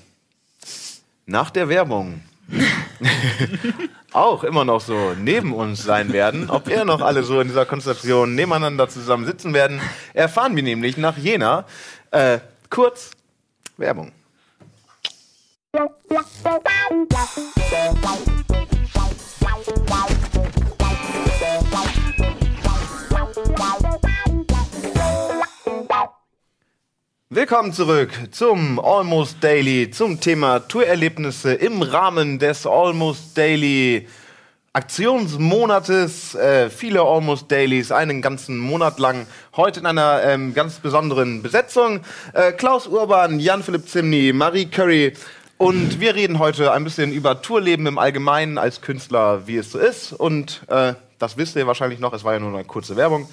nach der Werbung auch immer noch so neben uns sein werden, ob wir noch alle so in dieser Konstellation nebeneinander zusammen sitzen werden, erfahren wir nämlich nach Jena. Äh, kurz Werbung. Willkommen zurück zum Almost Daily, zum Thema Tourerlebnisse im Rahmen des Almost Daily Aktionsmonates. Äh, viele Almost Dailies, einen ganzen Monat lang. Heute in einer ähm, ganz besonderen Besetzung. Äh, Klaus Urban, Jan-Philipp Zimny, Marie Curry. Und wir reden heute ein bisschen über Tourleben im Allgemeinen als Künstler, wie es so ist. Und äh, das wisst ihr wahrscheinlich noch, es war ja nur eine kurze Werbung.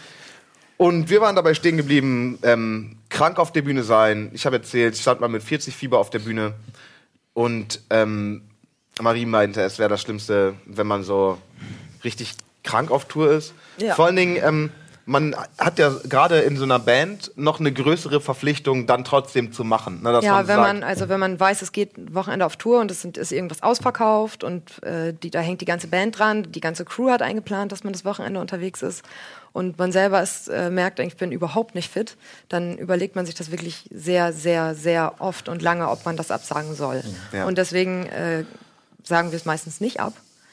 Und wir waren dabei stehen geblieben, ähm, krank auf der Bühne sein. Ich habe erzählt, ich stand mal mit 40 Fieber auf der Bühne. Und ähm, Marie meinte, es wäre das Schlimmste, wenn man so richtig krank auf Tour ist. Ja. Vor allen Dingen, ähm, man hat ja gerade in so einer Band noch eine größere Verpflichtung, dann trotzdem zu machen. Ne, Ja, man wenn sagt, man, also wenn man weiß, es geht ein Wochenende auf Tour und es sind, ist irgendwas ausverkauft und äh, die, da hängt die ganze Band dran, die ganze Crew hat eingeplant, dass man das Wochenende unterwegs ist und man selber ist, äh, merkt, ich bin überhaupt nicht fit, dann überlegt man sich das wirklich sehr, sehr, sehr oft und lange, ob man das absagen soll. Ja. Und deswegen äh, sagen wir es meistens nicht ab.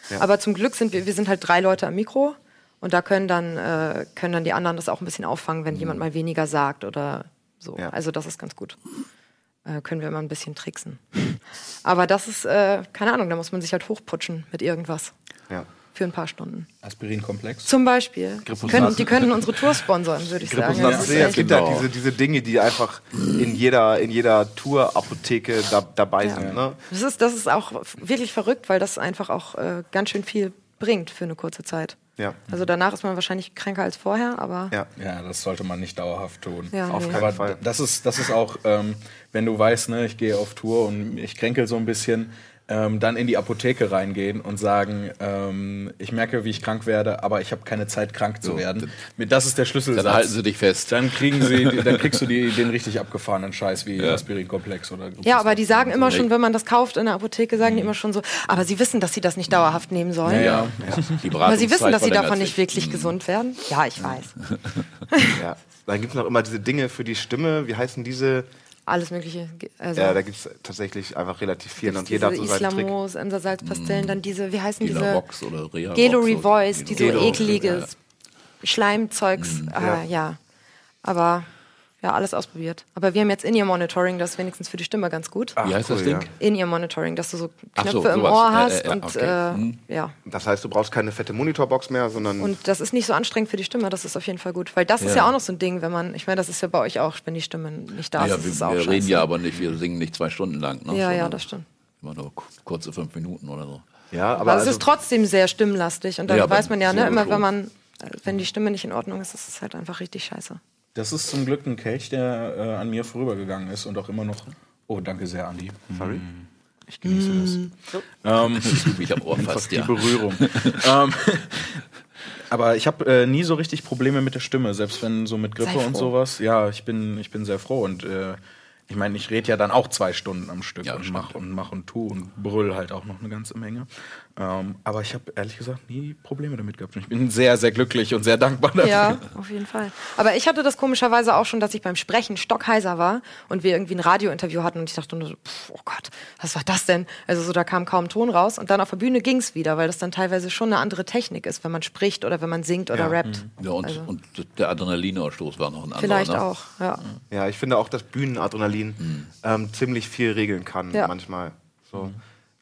Ja. Aber zum Glück sind wir, wir sind halt drei Leute am Mikro und da können dann, äh, können dann die anderen das auch ein bisschen auffangen, wenn jemand mal weniger sagt oder so. Ja. Also das ist ganz gut äh, können wir immer ein bisschen tricksen. Aber das ist, äh, keine Ahnung, da muss man sich halt hochputschen mit irgendwas ja. Für ein paar Stunden. Aspirinkomplex. Zum Beispiel. Können, die können unsere Tour sponsern, würde ich sagen. Ist C, es gibt Genau. halt diese, diese Dinge, die einfach in jeder, in jeder Tour-Apotheke da, dabei Ja. sind. Ne? Das ist, das ist auch wirklich verrückt, weil das einfach auch äh, ganz schön viel bringt für eine kurze Zeit. Ja. Also danach ist man wahrscheinlich kränker als vorher, aber Ja. Ja, das sollte man nicht dauerhaft tun. Ja, Auf nee. keinen Aber Fall. das ist, das ist auch, ähm, wenn du weißt, ne, ich gehe auf Tour und ich kränkel so ein bisschen, ähm, dann in die Apotheke reingehen und sagen, ähm, ich merke, wie ich krank werde, aber ich habe keine Zeit, krank zu So, werden. Das ist der Schlüsselsatz. Dann halten sie dich fest. Dann kriegen sie, dann kriegst du die, den richtig abgefahrenen Scheiß wie Aspirinkomplex oder. Ja, aber die sagen immer schon, wenn man das kauft in der Apotheke, sagen die immer schon so, aber sie wissen, dass sie das nicht dauerhaft nehmen sollen. Ja, Die Aber sie wissen, dass sie davon nicht wirklich gesund werden. Ja, ich weiß. Ja. Dann gibt es noch immer diese Dinge für die Stimme. Wie heißen diese? Alles Mögliche. Also, Ja, da gibt es tatsächlich einfach relativ viel. Und jeder hat diese so seinen Trick. Islamos, Emser-Salzpastillen, dann diese, wie heißen diese? Gelarox oder Reha Gelory Rox Voice, oder die so Gelo- ekliges Schleimzeugs. Mhm. Ah, ja. Aber ja, alles ausprobiert. Aber wir haben jetzt In-Ear-Monitoring, das ist wenigstens für die Stimme ganz gut. Wie heißt das cool, Ding? ja. In-Ear-Monitoring, dass du so Ach Knöpfe so, im. Ohr Ja, hast ja, ja, und okay. äh, Mhm. ja. Das heißt, du brauchst keine fette Monitorbox mehr, sondern Und das ist nicht so anstrengend für die Stimme, das ist auf jeden Fall gut. Weil das ist ja auch noch so ein Ding, wenn man, ich meine, das ist ja bei euch auch, wenn die Stimme nicht da ist, Ja, ist wir, es auch wir scheiße. reden ja aber nicht, wir singen nicht zwei Stunden lang. Ne, Ja, ja, sondern das stimmt. Immer nur ku- kurze fünf Minuten oder so. ja, aber Aber es also, ist trotzdem sehr stimmlastig und dann Ja, weiß man ja, ne, immer wenn man, äh, wenn die Stimme nicht in Ordnung ist, ist es halt einfach richtig scheiße. Das ist zum Glück ein Kelch, der äh, an mir vorübergegangen ist und auch immer noch. Oh, danke sehr, Andi. sorry. Ich genieße das. Ähm, Ich habe Ohr fast, die ja. Berührung. ähm, aber ich habe äh, nie so richtig Probleme mit der Stimme, selbst wenn so mit Grippe und sowas. Ja, ich bin, ich bin sehr froh und äh, ich meine, ich rede ja dann auch zwei Stunden am Stück Ja, und stimmt. mach und mach und tu und brüll halt auch noch eine ganze Menge. Ähm, aber ich habe ehrlich gesagt nie Probleme damit gehabt. Und ich bin sehr, sehr glücklich und sehr dankbar dafür. Ja, auf jeden Fall. Aber ich hatte das komischerweise auch schon, dass ich beim Sprechen stockheiser war und wir irgendwie ein Radiointerview hatten und ich dachte nur so, pff, oh Gott, was war das denn? Also so, da kam kaum Ton raus und dann auf der Bühne ging's wieder, weil das dann teilweise schon eine andere Technik ist, wenn man spricht oder wenn man singt oder Ja. rappt. Ja, und, Also. und der Adrenalinausstoß war noch ein anderer. Vielleicht ne? auch, ja. Ja, ich finde auch, dass Bühnenadrenalin ähm, ziemlich viel regeln kann, Ja. manchmal. So.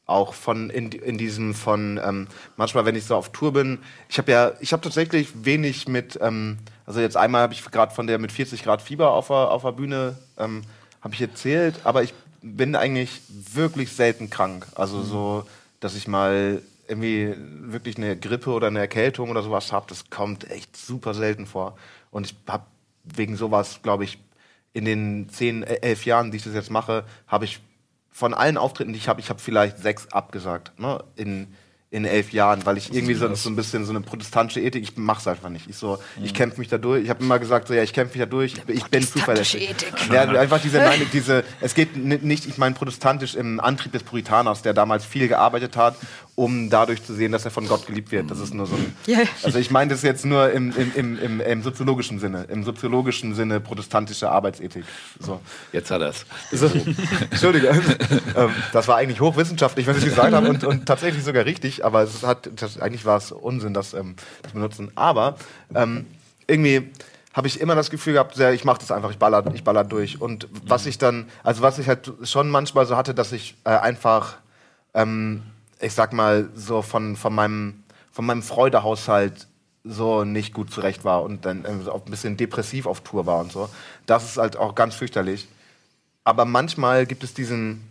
Auch von in, in diesem von ähm, manchmal, wenn ich so auf Tour bin, ich habe ja, ich habe tatsächlich wenig mit, ähm, also jetzt einmal habe ich gerade von der mit 40 Grad Fieber auf der, auf der Bühne ähm, habe ich erzählt, aber ich bin eigentlich wirklich selten krank. Also so, dass ich mal irgendwie wirklich eine Grippe oder eine Erkältung oder sowas habe, das kommt echt super selten vor. Und ich habe wegen sowas, glaube ich, in den zehn, elf Jahren, die ich das jetzt mache, habe ich von allen Auftritten, die ich habe, ich habe vielleicht sechs abgesagt, ne, in, in elf Jahren, weil ich irgendwie so, so ein bisschen so eine protestantische Ethik, ich mache es einfach nicht. Ich so, ich kämpfe mich da durch. Ich habe immer gesagt, so ja, ich kämpfe mich da durch. Ich, bin- ich bin zuverlässig. Ja, einfach diese, nein, diese, es geht ni- nicht, ich meine protestantisch im Antrieb des Puritaners, der damals viel gearbeitet hat, um dadurch zu sehen, dass er von Gott geliebt wird. Das ist nur so ein, also ich meine das jetzt nur im, im, im, im, im soziologischen Sinne, im soziologischen Sinne protestantische Arbeitsethik. So. Jetzt hat er es. Entschuldige. ähm, das war eigentlich hochwissenschaftlich, was ich gesagt habe und, und tatsächlich sogar richtig, aber es hat, das, eigentlich war es Unsinn, das ähm, zu benutzen. Aber ähm, irgendwie habe ich immer das Gefühl gehabt, ja, ich mache das einfach, ich baller, ich baller durch. Und was ich dann, also was ich halt schon manchmal so hatte, dass ich äh, einfach, ähm, ich sag mal, so von, von meinem, von meinem Freudehaushalt so nicht gut zurecht war und dann ähm, auch ein bisschen depressiv auf Tour war und so. Das ist halt auch ganz fürchterlich. Aber manchmal gibt es diesen,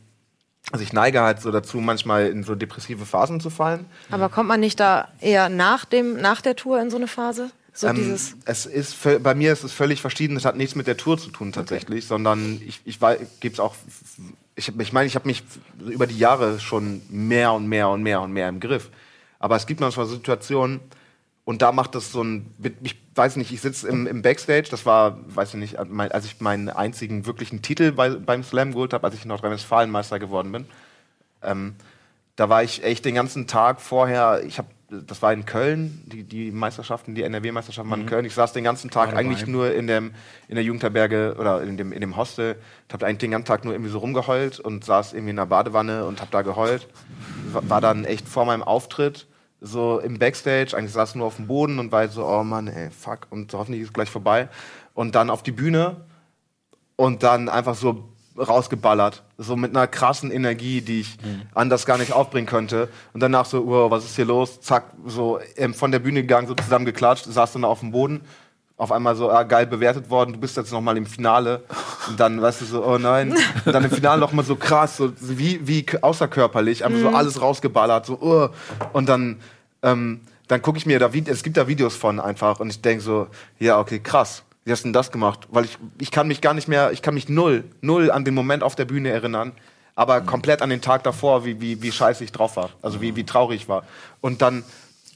also ich neige halt so dazu, manchmal in so depressive Phasen zu fallen. Aber kommt man nicht da eher nach, dem, nach der Tour in so eine Phase? So Ähm, dieses. es ist bei mir ist es völlig verschieden. Es hat nichts mit der Tour zu tun tatsächlich, sondern ich, ich gebe es auch. Ich, ich meine, ich habe mich über die Jahre schon mehr und mehr und mehr und mehr im Griff. Aber es gibt manchmal Situationen und da macht das so ein. Ich weiß nicht, ich sitze im, im Backstage. Das war, weiß ich nicht, mein- als ich meinen einzigen wirklichen Titel bei, beim Slam geholt habe, als ich Nordrhein-Westfalen-Meister geworden bin. Ähm, da war ich echt den ganzen Tag vorher, ich habe, das war in Köln, die, die Meisterschaften, die NRW-Meisterschaften waren in Köln. Ich saß den ganzen Tag dabei. eigentlich nur in, dem, in der Jugendherberge oder in dem, in dem Hostel, habe eigentlich den ganzen Tag nur irgendwie so rumgeheult und saß irgendwie in der Badewanne und habe da geheult. War, dann echt vor meinem Auftritt so im Backstage, eigentlich saß nur auf dem Boden und war so, oh Mann, ey, fuck, und hoffentlich ist es gleich vorbei. Und dann auf die Bühne und dann einfach so rausgeballert. So mit einer krassen Energie, die ich anders gar nicht aufbringen könnte. Und danach so, wow, was ist hier los? Zack, so ähm, von der Bühne gegangen, so zusammengeklatscht, saß dann auf dem Boden. Auf einmal so, ah, geil bewertet worden, du bist jetzt noch mal im Finale. Und dann, weißt du, so, oh nein. Und dann im Finale noch mal so krass, so wie, wie außerkörperlich, einfach so alles rausgeballert, so, oh. Und dann, ähm, dann gucke ich mir da, es gibt da Videos von einfach und ich denke so, ja, okay, krass. Wie hast du denn das gemacht? Weil ich, ich kann mich gar nicht mehr, ich kann mich null, null an den Moment auf der Bühne erinnern. aber komplett an den Tag davor, wie, wie, wie scheiße ich drauf war. Also wie, wie traurig ich war. Und dann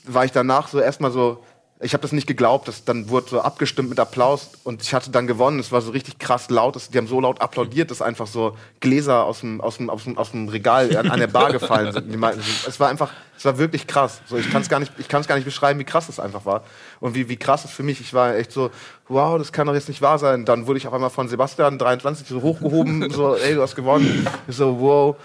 war ich danach so erstmal so, ich habe das nicht geglaubt, das, dann wurde so abgestimmt mit Applaus und ich hatte dann gewonnen. Es war so richtig krass laut, die haben so laut applaudiert, dass einfach so Gläser aus dem, aus dem, aus dem, aus dem Regal an, an der Bar gefallen sind. Meinten, es war einfach, es war wirklich krass. So, ich kann es gar nicht, ich kann es gar nicht beschreiben, wie krass es einfach war und wie, wie krass es für mich. Ich war echt so, wow, das kann doch jetzt nicht wahr sein. Dann wurde ich auf einmal von Sebastian 23 so hochgehoben, so, ey, du hast gewonnen. Ich so, wow.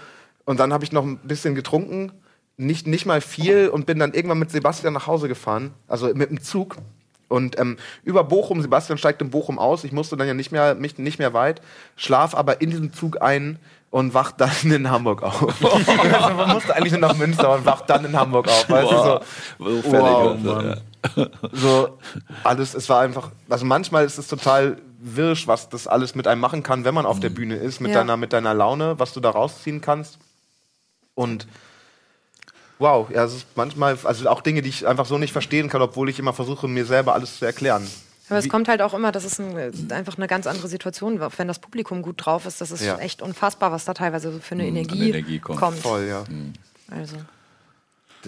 Und dann habe ich noch ein bisschen getrunken nicht, nicht mal viel und bin dann irgendwann mit Sebastian nach Hause gefahren, also mit dem Zug. Und ähm, über Bochum, Sebastian steigt in Bochum aus, ich musste dann ja nicht mehr, mich, nicht mehr weit, schlaf aber in diesem Zug ein und wach dann in Hamburg auf. also man musste eigentlich nur nach Münster und wacht dann in Hamburg auf. Weißt Wow. du, So wow, Mann. so alles, es war einfach, also manchmal ist es total wirsch, was das alles mit einem machen kann, wenn man auf der Bühne ist, mit Ja. deiner, mit deiner Laune, was du da rausziehen kannst. Und wow, ja, es ist manchmal, also auch Dinge, die ich einfach so nicht verstehen kann, obwohl ich immer versuche, mir selber alles zu erklären. Aber es kommt halt auch immer, das ist ein, einfach eine ganz andere Situation, auch wenn das Publikum gut drauf ist. Das ist Ja. echt unfassbar, was da teilweise so für eine an Energie, Energie kommt. kommt. Voll, ja. Also.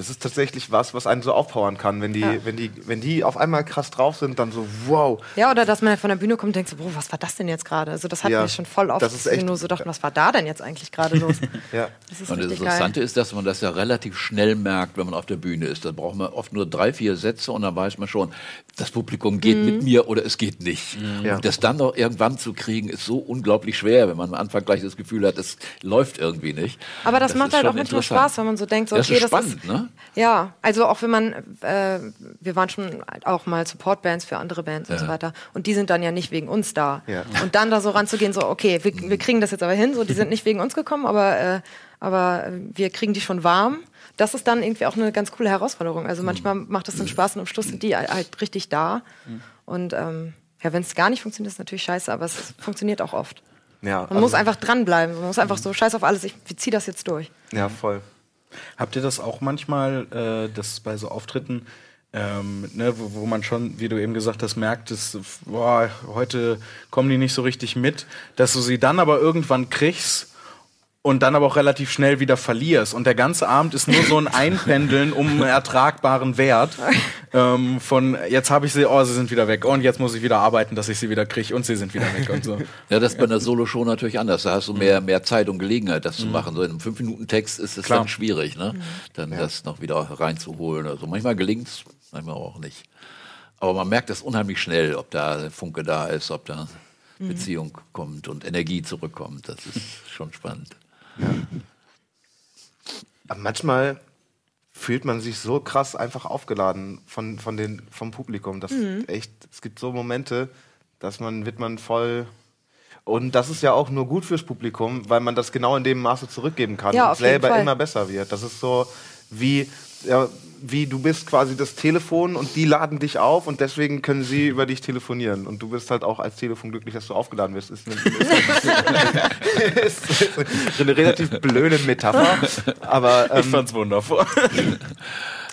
Das ist tatsächlich was, was einen so aufpowern kann, wenn die, Ja. wenn die, wenn die auf einmal krass drauf sind, dann so, wow. Ja, oder dass man von der Bühne kommt und denkt so, boah, was war das denn jetzt gerade? Also das hat Ja, mich schon voll oft, das ist echt- nur so dachten, was war da denn jetzt eigentlich gerade los? Ja. Das ist Und das richtig geil. Interessante ist, dass man das ja relativ schnell merkt, wenn man auf der Bühne ist. Da braucht man oft nur drei, vier Sätze und dann weiß man schon, das Publikum geht Mhm. mit mir oder es geht nicht. Ja. Und das dann noch irgendwann zu kriegen, ist so unglaublich schwer, wenn man am Anfang gleich das Gefühl hat, es läuft irgendwie nicht. Aber das, macht ist halt auch manchmal. Spaß, wenn man so denkt, so, Ja, okay, ist das spannend, ist. ne? Ja, also auch wenn man, äh, wir waren schon auch mal Supportbands für andere Bands und so weiter. Und die sind dann ja nicht wegen uns da. Ja. Und dann da so ranzugehen, so, okay, wir, wir kriegen das jetzt aber hin, so, die sind nicht wegen uns gekommen, aber, äh, aber wir kriegen die schon warm. Das ist dann irgendwie auch eine ganz coole Herausforderung. Also manchmal macht es dann Spaß und am Schluss sind die halt richtig da. Und ähm, ja, wenn es gar nicht funktioniert, ist es natürlich scheiße, aber es funktioniert auch oft. Ja, Man muss einfach dranbleiben. Man muss einfach so, scheiß auf alles, ich zieh das jetzt durch. ja, voll. Habt ihr das auch manchmal, äh, dass bei so Auftritten, ähm, ne, wo, wo man schon, wie du eben gesagt hast, merkt, dass, boah, heute kommen die nicht so richtig mit, dass du sie dann aber irgendwann kriegst und dann aber auch relativ schnell wieder verlierst. Und der ganze Abend ist nur so ein Einpendeln um einen ertragbaren Wert. Ähm, von jetzt habe ich sie, oh, sie sind wieder weg. Und jetzt muss ich wieder arbeiten, dass ich sie wieder kriege und sie sind wieder weg und so. Ja, das ist bei einer Solo-Show natürlich anders. Da hast du mehr, mehr Zeit und Gelegenheit, das zu machen. So in einem 5-Minuten-Text ist es Klar. dann schwierig, ne? Dann das noch wieder reinzuholen. Also manchmal gelingt es, manchmal auch nicht. Aber man merkt das unheimlich schnell, ob da Funke da ist, ob da Beziehung kommt und Energie zurückkommt. Das ist schon spannend. Aber manchmal fühlt man sich so krass einfach aufgeladen von, von den, vom Publikum. Das echt, es gibt so Momente, dass man, wird man voll. Und das ist ja auch nur gut fürs Publikum, weil man das genau in dem Maße zurückgeben kann Ja, und selber immer besser wird. Das ist so wie, ja, wie du bist quasi das Telefon und die laden dich auf und deswegen können sie über dich telefonieren. Und du bist halt auch als Telefon glücklich, dass du aufgeladen wirst. Ist eine, ist, eine relativ blöde Metapher. Aber ähm, Ich fand's wundervoll.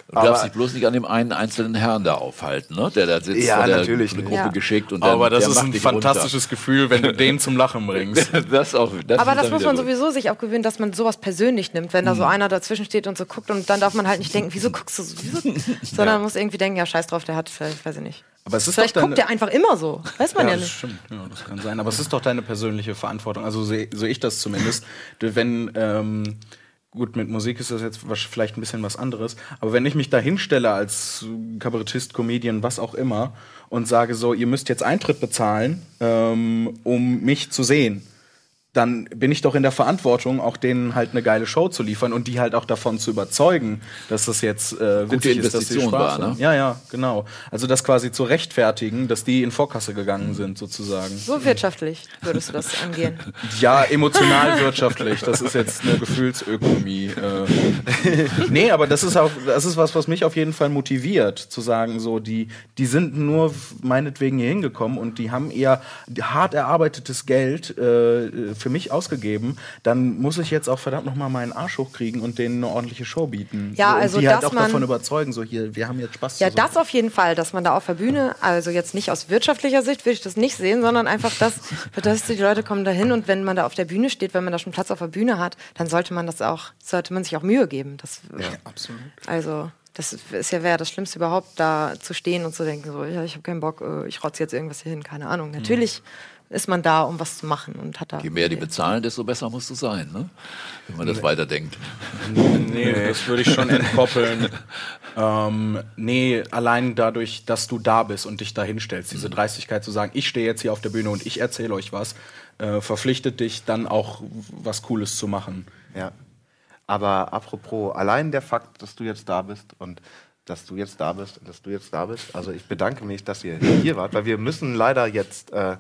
Du darfst dich bloß nicht an dem einen einzelnen Herrn da aufhalten, ne? Der da sitzt, Ja, vor der natürlich eine. Gruppe Ja. geschickt und dann, Aber das ist ein fantastisches Gefühl, wenn du den zum Lachen bringst. runter. das auch. Das Aber das muss man gut. sowieso sich auch gewöhnen, dass man sowas persönlich nimmt, wenn da so einer dazwischen steht und so guckt und dann darf man halt nicht denken, wieso guckst du so, wieso? sondern man muss irgendwie denken, ja scheiß drauf, der hat, vielleicht, weiß ich nicht. Aber es ist Vielleicht doch deine- guckt der einfach immer so, weiß man ja, das nicht. stimmt. Ja, das kann sein. Aber es ist doch deine persönliche Verantwortung. Also sehe so ich das zumindest. Wenn, ähm, gut, mit Musik ist das jetzt vielleicht ein bisschen was anderes. Aber wenn ich mich da hinstelle als Kabarettist, Comedian, was auch immer, und sage so, ihr müsst jetzt Eintritt bezahlen, ähm, um mich zu sehen, dann bin ich doch in der Verantwortung, auch denen halt eine geile Show zu liefern und die halt auch davon zu überzeugen, dass das jetzt äh, witzig ist, dass sie Investition Spaß war, haben. ne? Ja, ja, genau. Also das quasi zu rechtfertigen, dass die in Vorkasse gegangen sind, sozusagen. So wirtschaftlich würdest du das angehen. Ja, emotional wirtschaftlich. Das ist jetzt eine Gefühlsökonomie. Äh, nee, aber das ist auch, das ist was, was mich auf jeden Fall motiviert, zu sagen, so, die, die sind nur meinetwegen hier hingekommen und die haben ihr hart erarbeitetes Geld äh, für mich ausgegeben. Dann muss ich jetzt auch verdammt nochmal meinen Arsch hochkriegen und denen eine ordentliche Show bieten. Ja, so, und also, die halt auch davon überzeugen, so hier, wir haben jetzt Spaß Ja, zusammen. das auf jeden Fall, dass man da auf der Bühne, also jetzt nicht aus wirtschaftlicher Sicht würde ich das nicht sehen, sondern einfach das, dass die Leute kommen da hin und wenn man da auf der Bühne steht, wenn man da schon Platz auf der Bühne hat, dann sollte man das auch, sollte man sich auch Mühe geben. Das, absolut. Also, das ist ja wäre das Schlimmste überhaupt, da zu stehen und zu denken, so, ja, ich habe keinen Bock, äh, ich rotze jetzt irgendwas hier hin, keine Ahnung. Natürlich ist man da, um was zu machen und hat da. Je mehr die bezahlen, desto besser musst du sein, ne? wenn man das weiterdenkt. Nee, das würde ich schon entkoppeln. ähm, nee, allein dadurch, dass du da bist und dich da hinstellst, diese Dreistigkeit zu sagen, ich stehe jetzt hier auf der Bühne und ich erzähle euch was, äh, verpflichtet dich dann auch was Cooles zu machen. Ja. Aber apropos, allein der Fakt, dass du jetzt da bist und dass du jetzt da bist und dass du jetzt da bist. Also ich bedanke mich, dass ihr hier wart, weil wir müssen leider jetzt äh,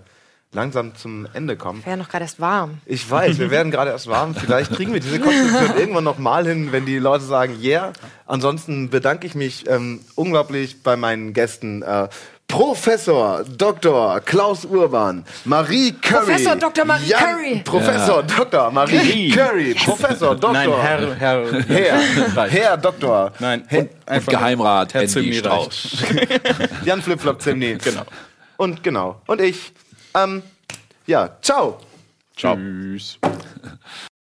langsam zum Ende kommen. Wäre noch gerade erst warm. Ich weiß, wir werden gerade erst warm. Vielleicht kriegen wir diese Konstruktion irgendwann noch mal hin, wenn die Leute sagen, yeah. Ansonsten bedanke ich mich ähm, unglaublich bei meinen Gästen. Äh, Professor Dr. Klaus Urban, Marie Curry. Professor Dr. Marie Jan- Curry. Professor Dr. Marie Curry. Professor Dr. Nein, Herr, Herr, Herr. Herr Doktor. Nein, Herr, einfach Geheimrat Herr Zimni Strauß. Jan Flipflop Zimni. Genau. Und genau. Und ich. Ähm, ja, ciao. Tschüss.